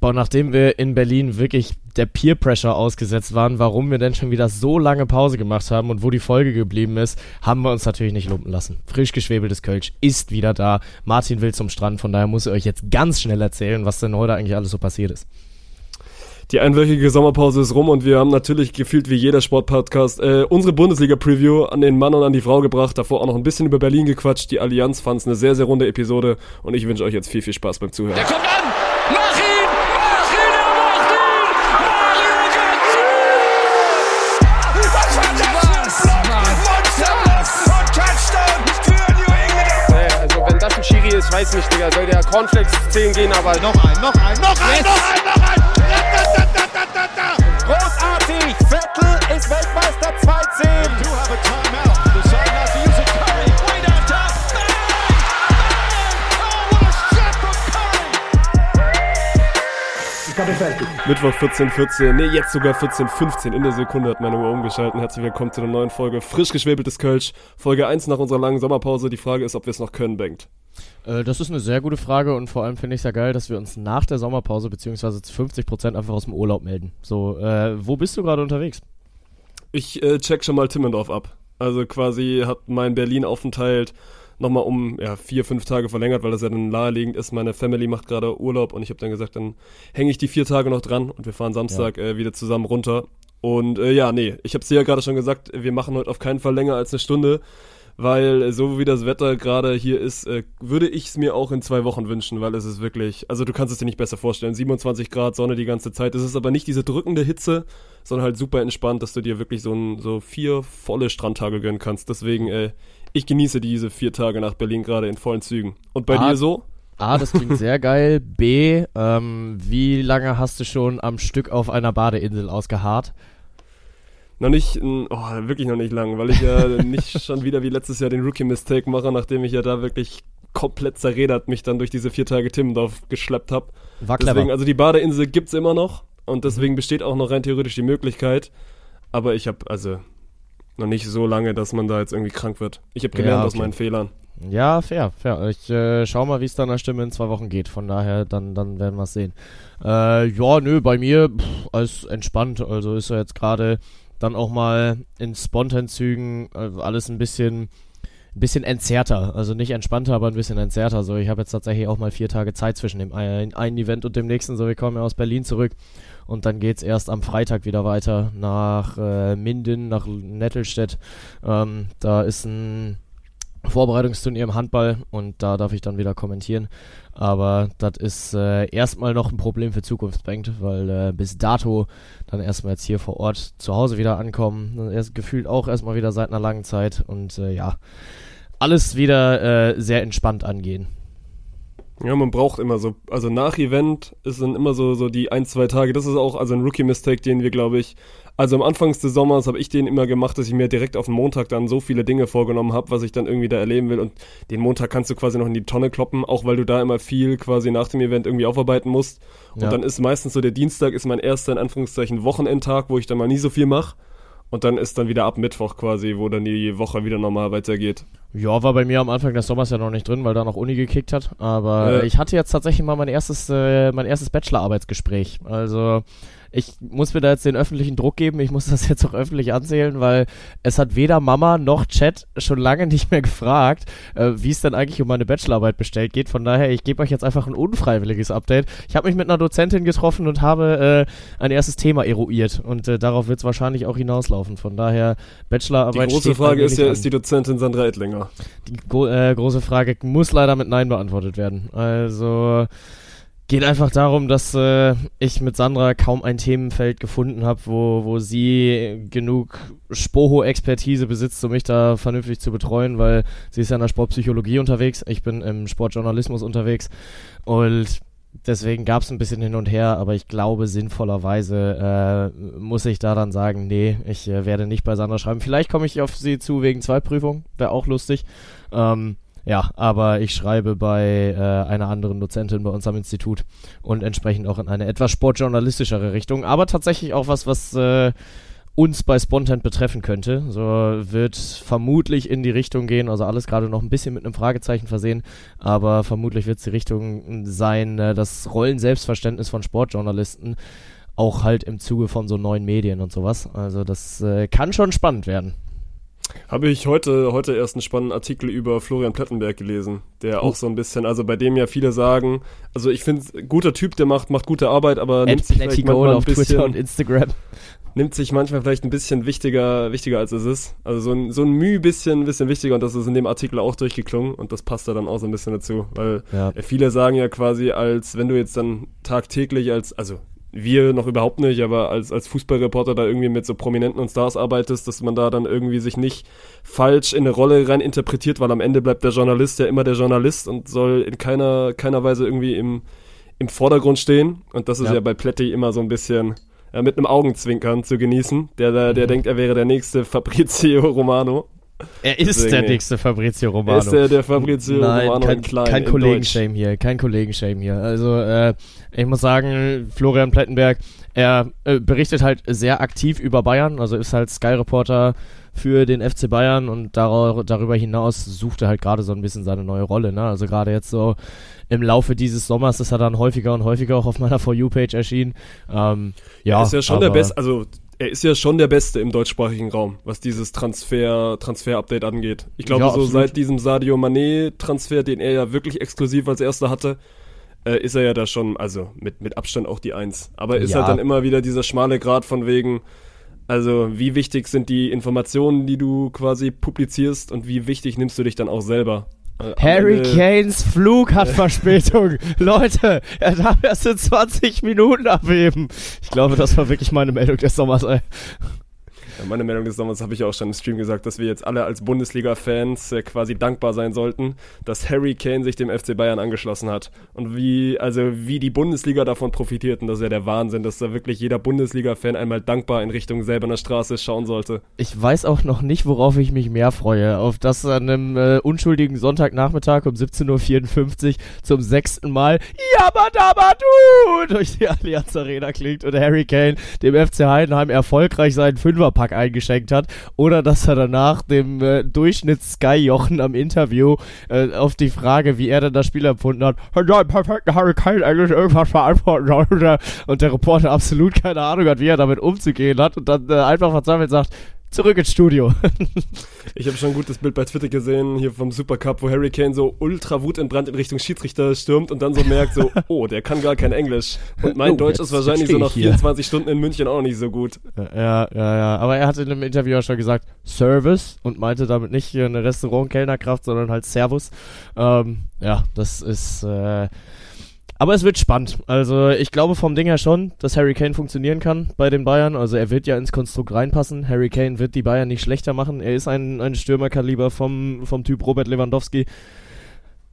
boah, nachdem wir in Berlin wirklich der Peer Pressure ausgesetzt waren, warum wir denn schon wieder so lange Pause gemacht haben und wo die Folge geblieben ist, haben wir uns natürlich nicht lumpen lassen. Frisch geschwebeltes Kölsch ist wieder da. Martin will zum Strand, von daher muss ich euch jetzt ganz schnell erzählen, was denn heute eigentlich alles so passiert ist. Die einwöchige Sommerpause ist rum und wir haben natürlich gefühlt wie jeder Sportpodcast äh, unsere Bundesliga-Preview an den Mann und an die Frau gebracht, davor auch noch ein bisschen über Berlin gequatscht. Die Allianz fand es eine sehr, sehr runde Episode und ich wünsche euch jetzt viel, viel Spaß beim Zuhören. Der kommt an! Cornflakes 10 gehen, aber Noch ein, noch ein, noch ein, noch ein, noch ein! Ratatatatata! Großartig! Vettel ist Weltmeister 2-10! Curry! Mittwoch 14.14, nee, jetzt sogar 14.15 in der Sekunde hat meine Uhr umgeschalten. Herzlich willkommen zu einer neuen Folge Frisch geschwebeltes Kölsch. Folge 1 nach unserer langen Sommerpause. Die Frage ist, ob wir es noch können, Bengt. Äh, das ist eine sehr gute Frage und vor allem finde ich es ja geil, dass wir uns nach der Sommerpause beziehungsweise zu 50% einfach aus dem Urlaub melden. So, äh, wo bist du gerade unterwegs? Ich äh, check schon mal Timmendorf ab. Also quasi hat mein Berlin-Aufenthalt nochmal um ja, vier, fünf Tage verlängert, weil das ja dann naheliegend ist. Meine Family macht gerade Urlaub und ich habe dann gesagt, dann hänge ich die vier Tage noch dran und wir fahren Samstag äh, wieder zusammen runter. Und äh, ja, nee, ich habe dir ja gerade schon gesagt, wir machen heute auf keinen Fall länger als eine Stunde, weil äh, so wie das Wetter gerade hier ist, äh, würde ich es mir auch in zwei Wochen wünschen, weil es ist wirklich, also du kannst es dir nicht besser vorstellen. 27 Grad, Sonne die ganze Zeit. Es ist aber nicht diese drückende Hitze, sondern halt super entspannt, dass du dir wirklich so, ein, so vier volle Strandtage gönnen kannst. Deswegen, äh, ich genieße diese vier Tage nach Berlin gerade in vollen Zügen. Und bei Ah, dir so? A, das klingt sehr geil. B, ähm, wie lange hast du schon am Stück auf einer Badeinsel ausgeharrt? Noch nicht, oh, wirklich noch nicht lang, weil ich ja nicht schon wieder wie letztes Jahr den Rookie-Mistake mache, nachdem ich ja da wirklich komplett zerredert mich dann durch diese vier Tage Timmendorf geschleppt habe. War clever. Deswegen, also die Badeinsel gibt's immer noch und deswegen besteht auch noch rein theoretisch die Möglichkeit. Aber ich habe also noch nicht so lange, dass man da jetzt irgendwie krank wird. Ich habe gelernt Ja, aus okay. meinen Fehlern. Ja, fair, fair. Ich äh, schau mal, wie es deiner Stimme in zwei Wochen geht. Von daher, dann, dann werden wir es sehen. Äh, ja, nö, bei mir pff, alles entspannt. Also ist ja jetzt gerade dann auch mal in Spontanzügen äh, alles ein bisschen, ein bisschen entzerrter. Also nicht entspannter, aber ein bisschen entzerrter. So, ich habe jetzt tatsächlich auch mal vier Tage Zeit zwischen dem ein- einen Event und dem nächsten. So, wir kommen ja aus Berlin zurück. Und dann geht's erst am Freitag wieder weiter nach äh, Minden, nach Nettelstedt. Ähm, da ist ein Vorbereitungsturnier im Handball und da darf ich dann wieder kommentieren. Aber das ist äh, erstmal noch ein Problem für Zukunftsbank, weil äh, bis dato dann erstmal jetzt hier vor Ort zu Hause wieder ankommen. Erst gefühlt auch erstmal wieder seit einer langen Zeit und äh, ja, alles wieder äh, sehr entspannt angehen. Ja, man braucht immer so, also nach Event ist dann immer so, so die ein, zwei Tage. Das ist auch also ein Rookie-Mistake, den wir, glaube ich, also am Anfang des Sommers habe ich den immer gemacht, dass ich mir direkt auf den Montag dann so viele Dinge vorgenommen habe, was ich dann irgendwie da erleben will. Und den Montag kannst du quasi noch in die Tonne kloppen, auch weil du da immer viel quasi nach dem Event irgendwie aufarbeiten musst. Und Ja. dann ist meistens so der Dienstag ist mein erster, in Anführungszeichen, Wochenendtag, wo ich dann mal nie so viel mache. Und dann ist dann wieder ab Mittwoch quasi, wo dann die Woche wieder normal weitergeht. Ja, war bei mir am Anfang des Sommers ja noch nicht drin, weil da noch Uni gekickt hat. Aber Ja. ich hatte jetzt tatsächlich mal mein erstes, äh, mein erstes Bachelorarbeitsgespräch. Also ich muss mir da jetzt den öffentlichen Druck geben. Ich muss das jetzt auch öffentlich anzählen, weil es hat weder Mama noch Chat schon lange nicht mehr gefragt, äh, wie es denn eigentlich um meine Bachelorarbeit bestellt geht. Von daher, ich gebe euch jetzt einfach ein unfreiwilliges Update. Ich habe mich mit einer Dozentin getroffen und habe äh, ein erstes Thema eruiert. Und äh, darauf wird es wahrscheinlich auch hinauslaufen. Von daher, Die Bachelorarbeit große steht Frage ist ja, an. ist die Dozentin Sandra Ettlinger? Die gro äh, große Frage muss leider mit Nein beantwortet werden. Also geht einfach darum, dass äh, ich mit Sandra kaum ein Themenfeld gefunden habe, wo, wo sie genug Spoho-Expertise besitzt, um mich da vernünftig zu betreuen, weil sie ist ja in der Sportpsychologie unterwegs, ich bin im Sportjournalismus unterwegs und deswegen gab es ein bisschen hin und her, aber ich glaube sinnvollerweise äh, muss ich da dann sagen, nee, ich äh, werde nicht bei Sandra schreiben. Vielleicht komme ich auf sie zu wegen Zweitprüfung, wäre auch lustig. Ähm, ja, aber ich schreibe bei äh, einer anderen Dozentin bei uns am Institut und entsprechend auch in eine etwas sportjournalistischere Richtung, aber tatsächlich auch was, was äh, uns bei Spontan betreffen könnte. So wird vermutlich in die Richtung gehen, also alles gerade noch ein bisschen mit einem Fragezeichen versehen, aber vermutlich wird es die Richtung sein, äh, das Rollen-Selbstverständnis von Sportjournalisten auch halt im Zuge von so neuen Medien und sowas. Also das äh, kann schon spannend werden. Habe ich heute, heute erst einen spannenden Artikel über Florian Plettenberg gelesen, der Oh. auch so ein bisschen, also bei dem ja viele sagen, also ich finde, guter Typ, der macht, macht gute Arbeit, aber Ed nimmt sich vielleicht manchmal auf Twitter bisschen, und Instagram. nimmt sich manchmal vielleicht ein bisschen wichtiger, wichtiger als es ist. Also so ein, so ein Mühe bisschen, bisschen wichtiger und das ist in dem Artikel auch durchgeklungen und das passt da dann auch so ein bisschen dazu, weil Ja. viele sagen ja quasi, als wenn du jetzt dann tagtäglich als, also wir noch überhaupt nicht, aber als, als Fußballreporter da irgendwie mit so Prominenten und Stars arbeitest, dass man da dann irgendwie sich nicht falsch in eine Rolle rein interpretiert, weil am Ende bleibt der Journalist ja immer der Journalist und soll in keiner, keiner Weise irgendwie im, im Vordergrund stehen. Und das ist Ja. ja, bei Pletti immer so ein bisschen ja, mit einem Augenzwinkern zu genießen. Der, der, der Mhm. denkt, er wäre der nächste Fabrizio Romano. Er ist Deswegen, der nächste Fabrizio Er Romano. ist der, der Fabrizio Nein, Romano kein, in klein. kein in Kollegenshame hier, kein Kollegenshame hier. Also, äh, ich muss sagen, Florian Plettenberg, er äh, berichtet halt sehr aktiv über Bayern, also ist halt Sky-Reporter für den FC Bayern und dar darüber hinaus sucht er halt gerade so ein bisschen seine neue Rolle. Ne? Also gerade jetzt so im Laufe dieses Sommers ist er dann häufiger und häufiger auch auf meiner For You-Page erschienen. Ähm, ja, er ist ja schon der Beste, also er ist ja schon der Beste im deutschsprachigen Raum, was dieses Transfer, Transfer-Update angeht. Ich glaube, Ja, so seit diesem Sadio Mané-Transfer, den er ja wirklich exklusiv als erster hatte, äh, ist er ja da schon, also mit, mit Abstand auch die Eins. Aber ist Ja. halt dann immer wieder dieser schmale Grad von wegen, also wie wichtig sind die Informationen, die du quasi publizierst und wie wichtig nimmst du dich dann auch selber? Äh, Harry Kanes Flug hat Verspätung. Leute, er darf erst in 20 Minuten abheben. Ich glaube, das war wirklich meine Meldung des Sommers, ey. Ja, meine Meldung des Sommers habe ich auch schon im Stream gesagt, dass wir jetzt alle als Bundesliga-Fans äh, quasi dankbar sein sollten, dass Harry Kane sich dem FC Bayern angeschlossen hat. Und wie, also wie die Bundesliga davon profitiert, und das ist ja der Wahnsinn, dass da wirklich jeder Bundesliga-Fan einmal dankbar in Richtung selberner Straße schauen sollte. Ich weiß auch noch nicht, worauf ich mich mehr freue. Auf das an einem äh, unschuldigen Sonntagnachmittag um 17.54 Uhr zum sechsten Mal Yabadabadu durch die Allianz Arena klingt und Harry Kane dem FC Heidenheim erfolgreich seinen Fünferpack eingeschenkt hat. Oder dass er danach dem äh, Durchschnitts-Sky-Jochen am Interview äh, auf die Frage, wie er denn das Spiel empfunden hat, ja, perfekt, Harry Kane eigentlich irgendwas verantworten soll. Und der, und der Reporter absolut keine Ahnung hat, wie er damit umzugehen hat und dann äh, einfach verzweifelt sagt, zurück ins Studio. Ich habe schon ein gutes Bild bei Twitter gesehen, hier vom Supercup, wo Harry Kane so ultra wutentbrannt in Richtung Schiedsrichter stürmt und dann so merkt so, oh, der kann gar kein Englisch. Und mein Oh, Deutsch ist wahrscheinlich so nach ich hier. 24 Stunden in München auch nicht so gut. ja, ja, ja. Aber er hat in einem Interview auch schon gesagt, Service und meinte damit nicht hier eine Restaurant-Kellnerkraft, sondern halt Servus. Ähm, ja, das ist, äh, aber es wird spannend. Also ich glaube vom Ding her schon, dass Harry Kane funktionieren kann bei den Bayern. Also er wird ja ins Konstrukt reinpassen. Harry Kane wird die Bayern nicht schlechter machen. Er ist ein, ein Stürmerkaliber vom, vom Typ Robert Lewandowski.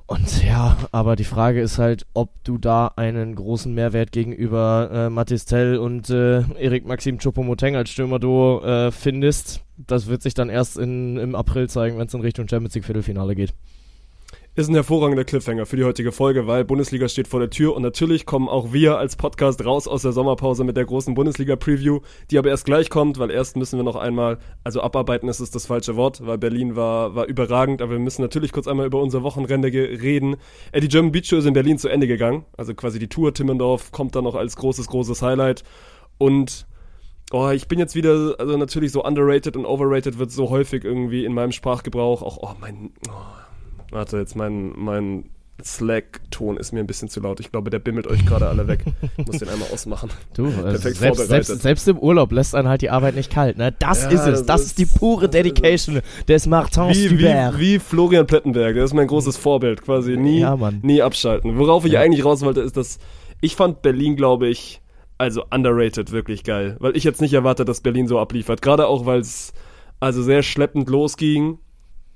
Und ja, aber die Frage ist halt, ob du da einen großen Mehrwert gegenüber äh, Mathis Tell und äh, Erik Maxim Choupo-Moteng als Stürmerduo äh, findest. Das wird sich dann erst in, im April zeigen, wenn es in Richtung Champions League Viertelfinale geht. Ist ein hervorragender Cliffhanger für die heutige Folge, weil Bundesliga steht vor der Tür und natürlich kommen auch wir als Podcast raus aus der Sommerpause mit der großen Bundesliga-Preview, die aber erst gleich kommt, weil erst müssen wir noch einmal, also abarbeiten ist es das falsche Wort, weil Berlin war, war überragend, aber wir müssen natürlich kurz einmal über unser Wochenende reden. Die German Beach Show ist in Berlin zu Ende gegangen, also quasi die Tour Timmendorf kommt dann noch als großes, großes Highlight und Oh, ich bin jetzt wieder, also natürlich so underrated und overrated wird so häufig irgendwie in meinem Sprachgebrauch auch, oh mein, oh, warte, jetzt mein, mein Slack-Ton ist mir ein bisschen zu laut. Ich glaube, der bimmelt euch gerade alle weg. Ich muss den einmal ausmachen. Du, also Perfekt selbst, selbst, selbst im Urlaub lässt einen halt die Arbeit nicht kalt, ne? Das Ja, ist es. das Das, ist- ist die pure ist. Dedication des Martins Wie, wie, wie Florian Plettenberg, der ist mein großes Vorbild, quasi nie, Ja, nie abschalten. Worauf ich Ja. eigentlich raus wollte, ist, dass ich fand Berlin, glaube ich, also underrated wirklich geil, weil ich jetzt nicht erwartet, dass Berlin so abliefert. Gerade auch, weil es also sehr schleppend losging.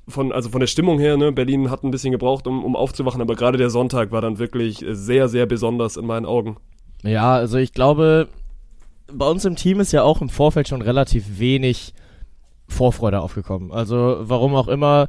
Von, also von der Stimmung her, ne, Berlin hat ein bisschen gebraucht, um, um aufzuwachen, aber gerade der Sonntag war dann wirklich sehr, sehr besonders in meinen Augen. Ja, also ich glaube, bei uns im Team ist ja auch im Vorfeld schon relativ wenig Vorfreude aufgekommen. Also warum auch immer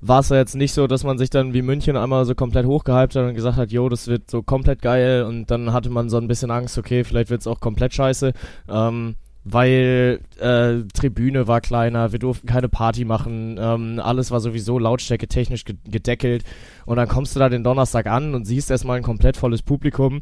war es ja jetzt nicht so, dass man sich dann wie München einmal so komplett hochgehypt hat und gesagt hat, jo, das wird so komplett geil und dann hatte man so ein bisschen Angst, okay, vielleicht wird es auch komplett scheiße. Ähm, weil äh, Tribüne war kleiner, wir durften keine Party machen, ähm, alles war sowieso lautstärke technisch ge gedeckelt und dann kommst du da den Donnerstag an und siehst erstmal ein komplett volles Publikum,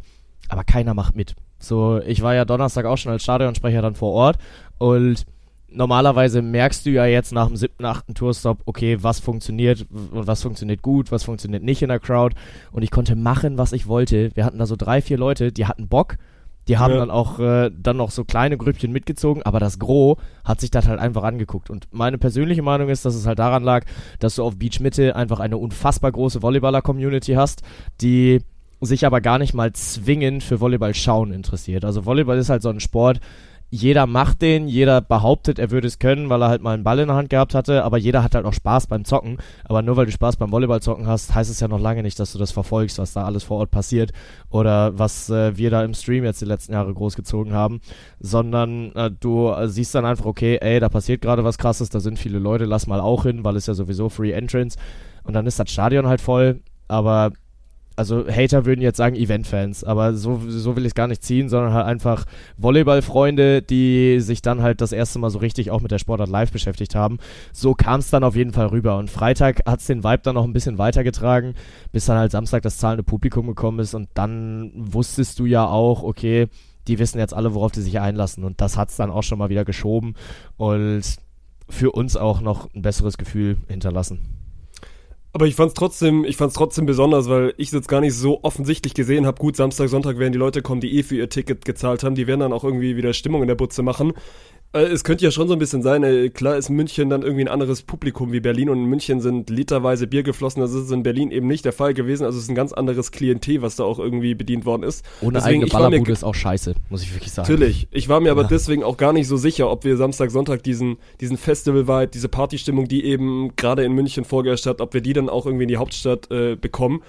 aber keiner macht mit. So, ich war ja Donnerstag auch schon als Stadionsprecher dann vor Ort und normalerweise merkst du ja jetzt nach dem siebten, achten Tourstop, okay, was funktioniert und was funktioniert gut, was funktioniert nicht in der Crowd. Und ich konnte machen, was ich wollte. Wir hatten da so drei, vier Leute, die hatten Bock. Die haben Ja. dann auch äh, dann noch so kleine Grüppchen mitgezogen, aber das Gros hat sich das halt einfach angeguckt. Und meine persönliche Meinung ist, dass es halt daran lag, dass du auf Beach Mitte einfach eine unfassbar große Volleyballer-Community hast, die sich aber gar nicht mal zwingend für Volleyball schauen interessiert. Also Volleyball ist halt so ein Sport, jeder macht den, jeder behauptet, er würde es können, weil er halt mal einen Ball in der Hand gehabt hatte, aber jeder hat halt auch Spaß beim Zocken. Aber nur weil du Spaß beim Volleyballzocken hast, heißt es ja noch lange nicht, dass du das verfolgst, was da alles vor Ort passiert oder was äh, wir da im Stream jetzt die letzten Jahre großgezogen haben, sondern äh, du äh, siehst dann einfach, okay, ey, da passiert gerade was krasses, da sind viele Leute, lass mal auch hin, weil es ja sowieso Free Entrance und dann ist das Stadion halt voll, aber also Hater würden jetzt sagen Event-Fans, aber so, so will ich es gar nicht ziehen, sondern halt einfach Volleyball-Freunde, die sich dann halt das erste Mal so richtig auch mit der Sportart live beschäftigt haben. So kam es dann auf jeden Fall rüber. Und Freitag hat es den Vibe dann noch ein bisschen weitergetragen, bis dann halt Samstag das zahlende Publikum gekommen ist und dann wusstest du ja auch, okay, die wissen jetzt alle, worauf die sich einlassen. Und das hat es dann auch schon mal wieder geschoben und für uns auch noch ein besseres Gefühl hinterlassen. Aber ich fand's trotzdem, ich fand's trotzdem besonders, weil ich es jetzt gar nicht so offensichtlich gesehen habe. Gut, Samstag, Sonntag werden die Leute kommen, die eh für ihr Ticket gezahlt haben. Die werden dann auch irgendwie wieder Stimmung in der Butze machen. Äh, es könnte ja schon so ein bisschen sein, klar ist München dann irgendwie ein anderes Publikum wie Berlin und in München sind literweise Bier geflossen. Das ist in Berlin eben nicht der Fall gewesen. Also es ist ein ganz anderes Klientel, was da auch irgendwie bedient worden ist. Ohne Deswegen, eigene Ballerbude ist auch scheiße, muss ich wirklich sagen. Natürlich. Ich war mir aber Ja. deswegen auch gar nicht so sicher, ob wir Samstag, Sonntag diesen, diesen Festival-Vibe, diese Partystimmung, die eben gerade in München vorgeherrscht hat, ob wir die dann auch irgendwie in die Hauptstadt äh, bekommen.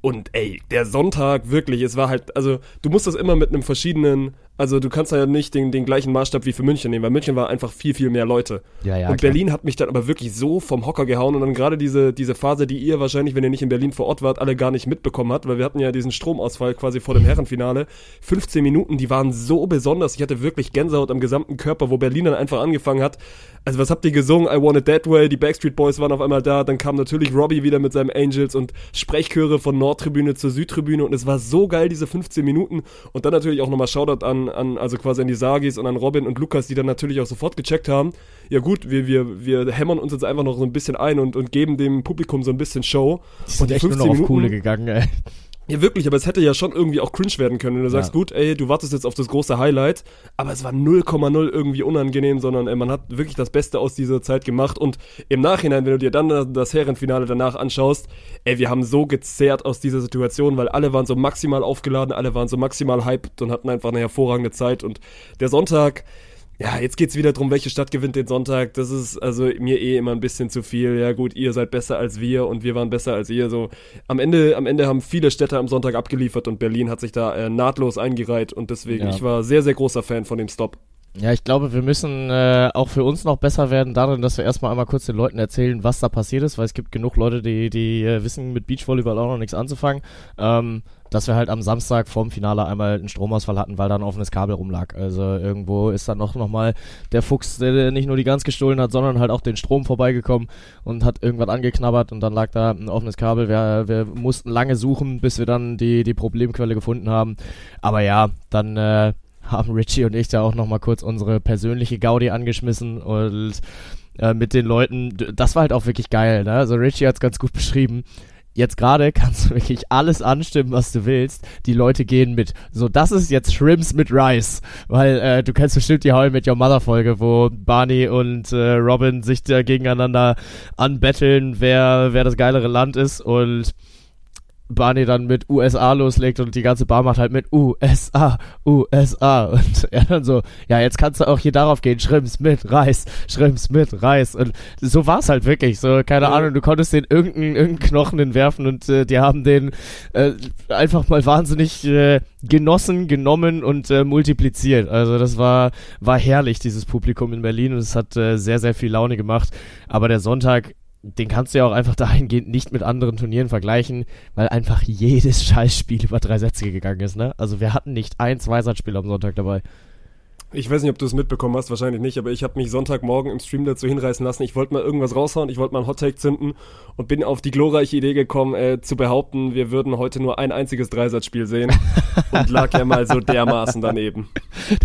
Und ey, der Sonntag, wirklich, es war halt, also du musst das immer mit einem verschiedenen, also du kannst ja nicht den, den gleichen Maßstab wie für München nehmen, weil München war einfach viel, viel mehr Leute. Ja, ja, und klar. Berlin hat mich dann aber wirklich so vom Hocker gehauen und dann gerade diese, diese Phase, die ihr wahrscheinlich, wenn ihr nicht in Berlin vor Ort wart, alle gar nicht mitbekommen habt, weil wir hatten ja diesen Stromausfall quasi vor dem Herrenfinale. 15 Minuten, die waren so besonders. Ich hatte wirklich Gänsehaut am gesamten Körper, wo Berlin dann einfach angefangen hat. Also was habt ihr gesungen? I Want It That Way. Die Backstreet Boys waren auf einmal da. Dann kam natürlich Robbie wieder mit seinem Angels und Sprechchöre von Nordtribüne zur Südtribüne und es war so geil, diese 15 Minuten. Und dann natürlich auch nochmal Shoutout an, an, also quasi an die Sagis und an Robin und Lukas, die dann natürlich auch sofort gecheckt haben. Ja gut, wir, wir, wir hämmern uns jetzt einfach noch so ein bisschen ein und, und geben dem Publikum so ein bisschen Show. Die sind und echt nur noch auf Kohle gegangen, ey. Ja, wirklich, aber es hätte ja schon irgendwie auch cringe werden können, wenn du sagst, Ja. gut, ey, du wartest jetzt auf das große Highlight, aber es war 0,0 irgendwie unangenehm, sondern ey, man hat wirklich das Beste aus dieser Zeit gemacht und im Nachhinein, wenn du dir dann das Herrenfinale danach anschaust, ey, wir haben so gezerrt aus dieser Situation, weil alle waren so maximal aufgeladen, alle waren so maximal hyped und hatten einfach eine hervorragende Zeit und der Sonntag, ja, jetzt geht's wieder drum, welche Stadt gewinnt den Sonntag. Das ist also mir eh immer ein bisschen zu viel. Ja gut, ihr seid besser als wir und wir waren besser als ihr. So am Ende, am Ende haben viele Städte am Sonntag abgeliefert und Berlin hat sich da äh, nahtlos eingereiht und deswegen Ja. ich war sehr sehr großer Fan von dem Stop. Ja, ich glaube, wir müssen äh, auch für uns noch besser werden darin, dass wir erstmal einmal kurz den Leuten erzählen, was da passiert ist, weil es gibt genug Leute, die, die äh, wissen mit Beachvolleyball auch noch nichts anzufangen. Ähm, dass wir halt am Samstag vorm Finale einmal einen Stromausfall hatten, weil da ein offenes Kabel rumlag. Also irgendwo ist dann noch, noch mal der Fuchs, der nicht nur die Gans gestohlen hat, sondern halt auch den Strom vorbeigekommen und hat irgendwas angeknabbert und dann lag da ein offenes Kabel. Wir, wir mussten lange suchen, bis wir dann die, die Problemquelle gefunden haben. Aber ja, dann äh, haben Richie und ich da auch nochmal kurz unsere persönliche Gaudi angeschmissen und äh, mit den Leuten, das war halt auch wirklich geil, ne? Also Richie hat es ganz gut beschrieben. Jetzt gerade kannst du wirklich alles anstimmen, was du willst. Die Leute gehen mit. So, das ist jetzt Shrimps mit Rice. Weil äh, du kennst bestimmt die How I Met Your Mother Folge, wo Barney und äh, Robin sich da gegeneinander anbetteln, wer, wer das geilere Land ist. Und Barney dann mit USA loslegt und die ganze Bar macht halt mit USA, USA. Und er dann so, ja, jetzt kannst du auch hier darauf gehen, Schrimps mit Reis, Schrimps mit Reis. Und so war es halt wirklich. So, keine Ja. Ahnung, du konntest den irgendeinen irgendeinen Knochen hinwerfen und äh, die haben den äh, einfach mal wahnsinnig äh, genossen, genommen und äh, multipliziert. Also das war, war herrlich, dieses Publikum in Berlin und es hat äh, sehr, sehr viel Laune gemacht. Aber der Sonntag, den kannst du ja auch einfach dahingehend nicht mit anderen Turnieren vergleichen, weil einfach jedes Scheißspiel über drei Sätze gegangen ist, ne? Also wir hatten nicht ein Zweisatzspiel am Sonntag dabei. Ich weiß nicht, ob du es mitbekommen hast, wahrscheinlich nicht, aber ich habe mich Sonntagmorgen im Stream dazu hinreißen lassen. Ich wollte mal irgendwas raushauen, ich wollte mal einen Hottake zünden und bin auf die glorreiche Idee gekommen, äh, zu behaupten, wir würden heute nur ein einziges Dreisatzspiel sehen und lag ja mal so dermaßen daneben.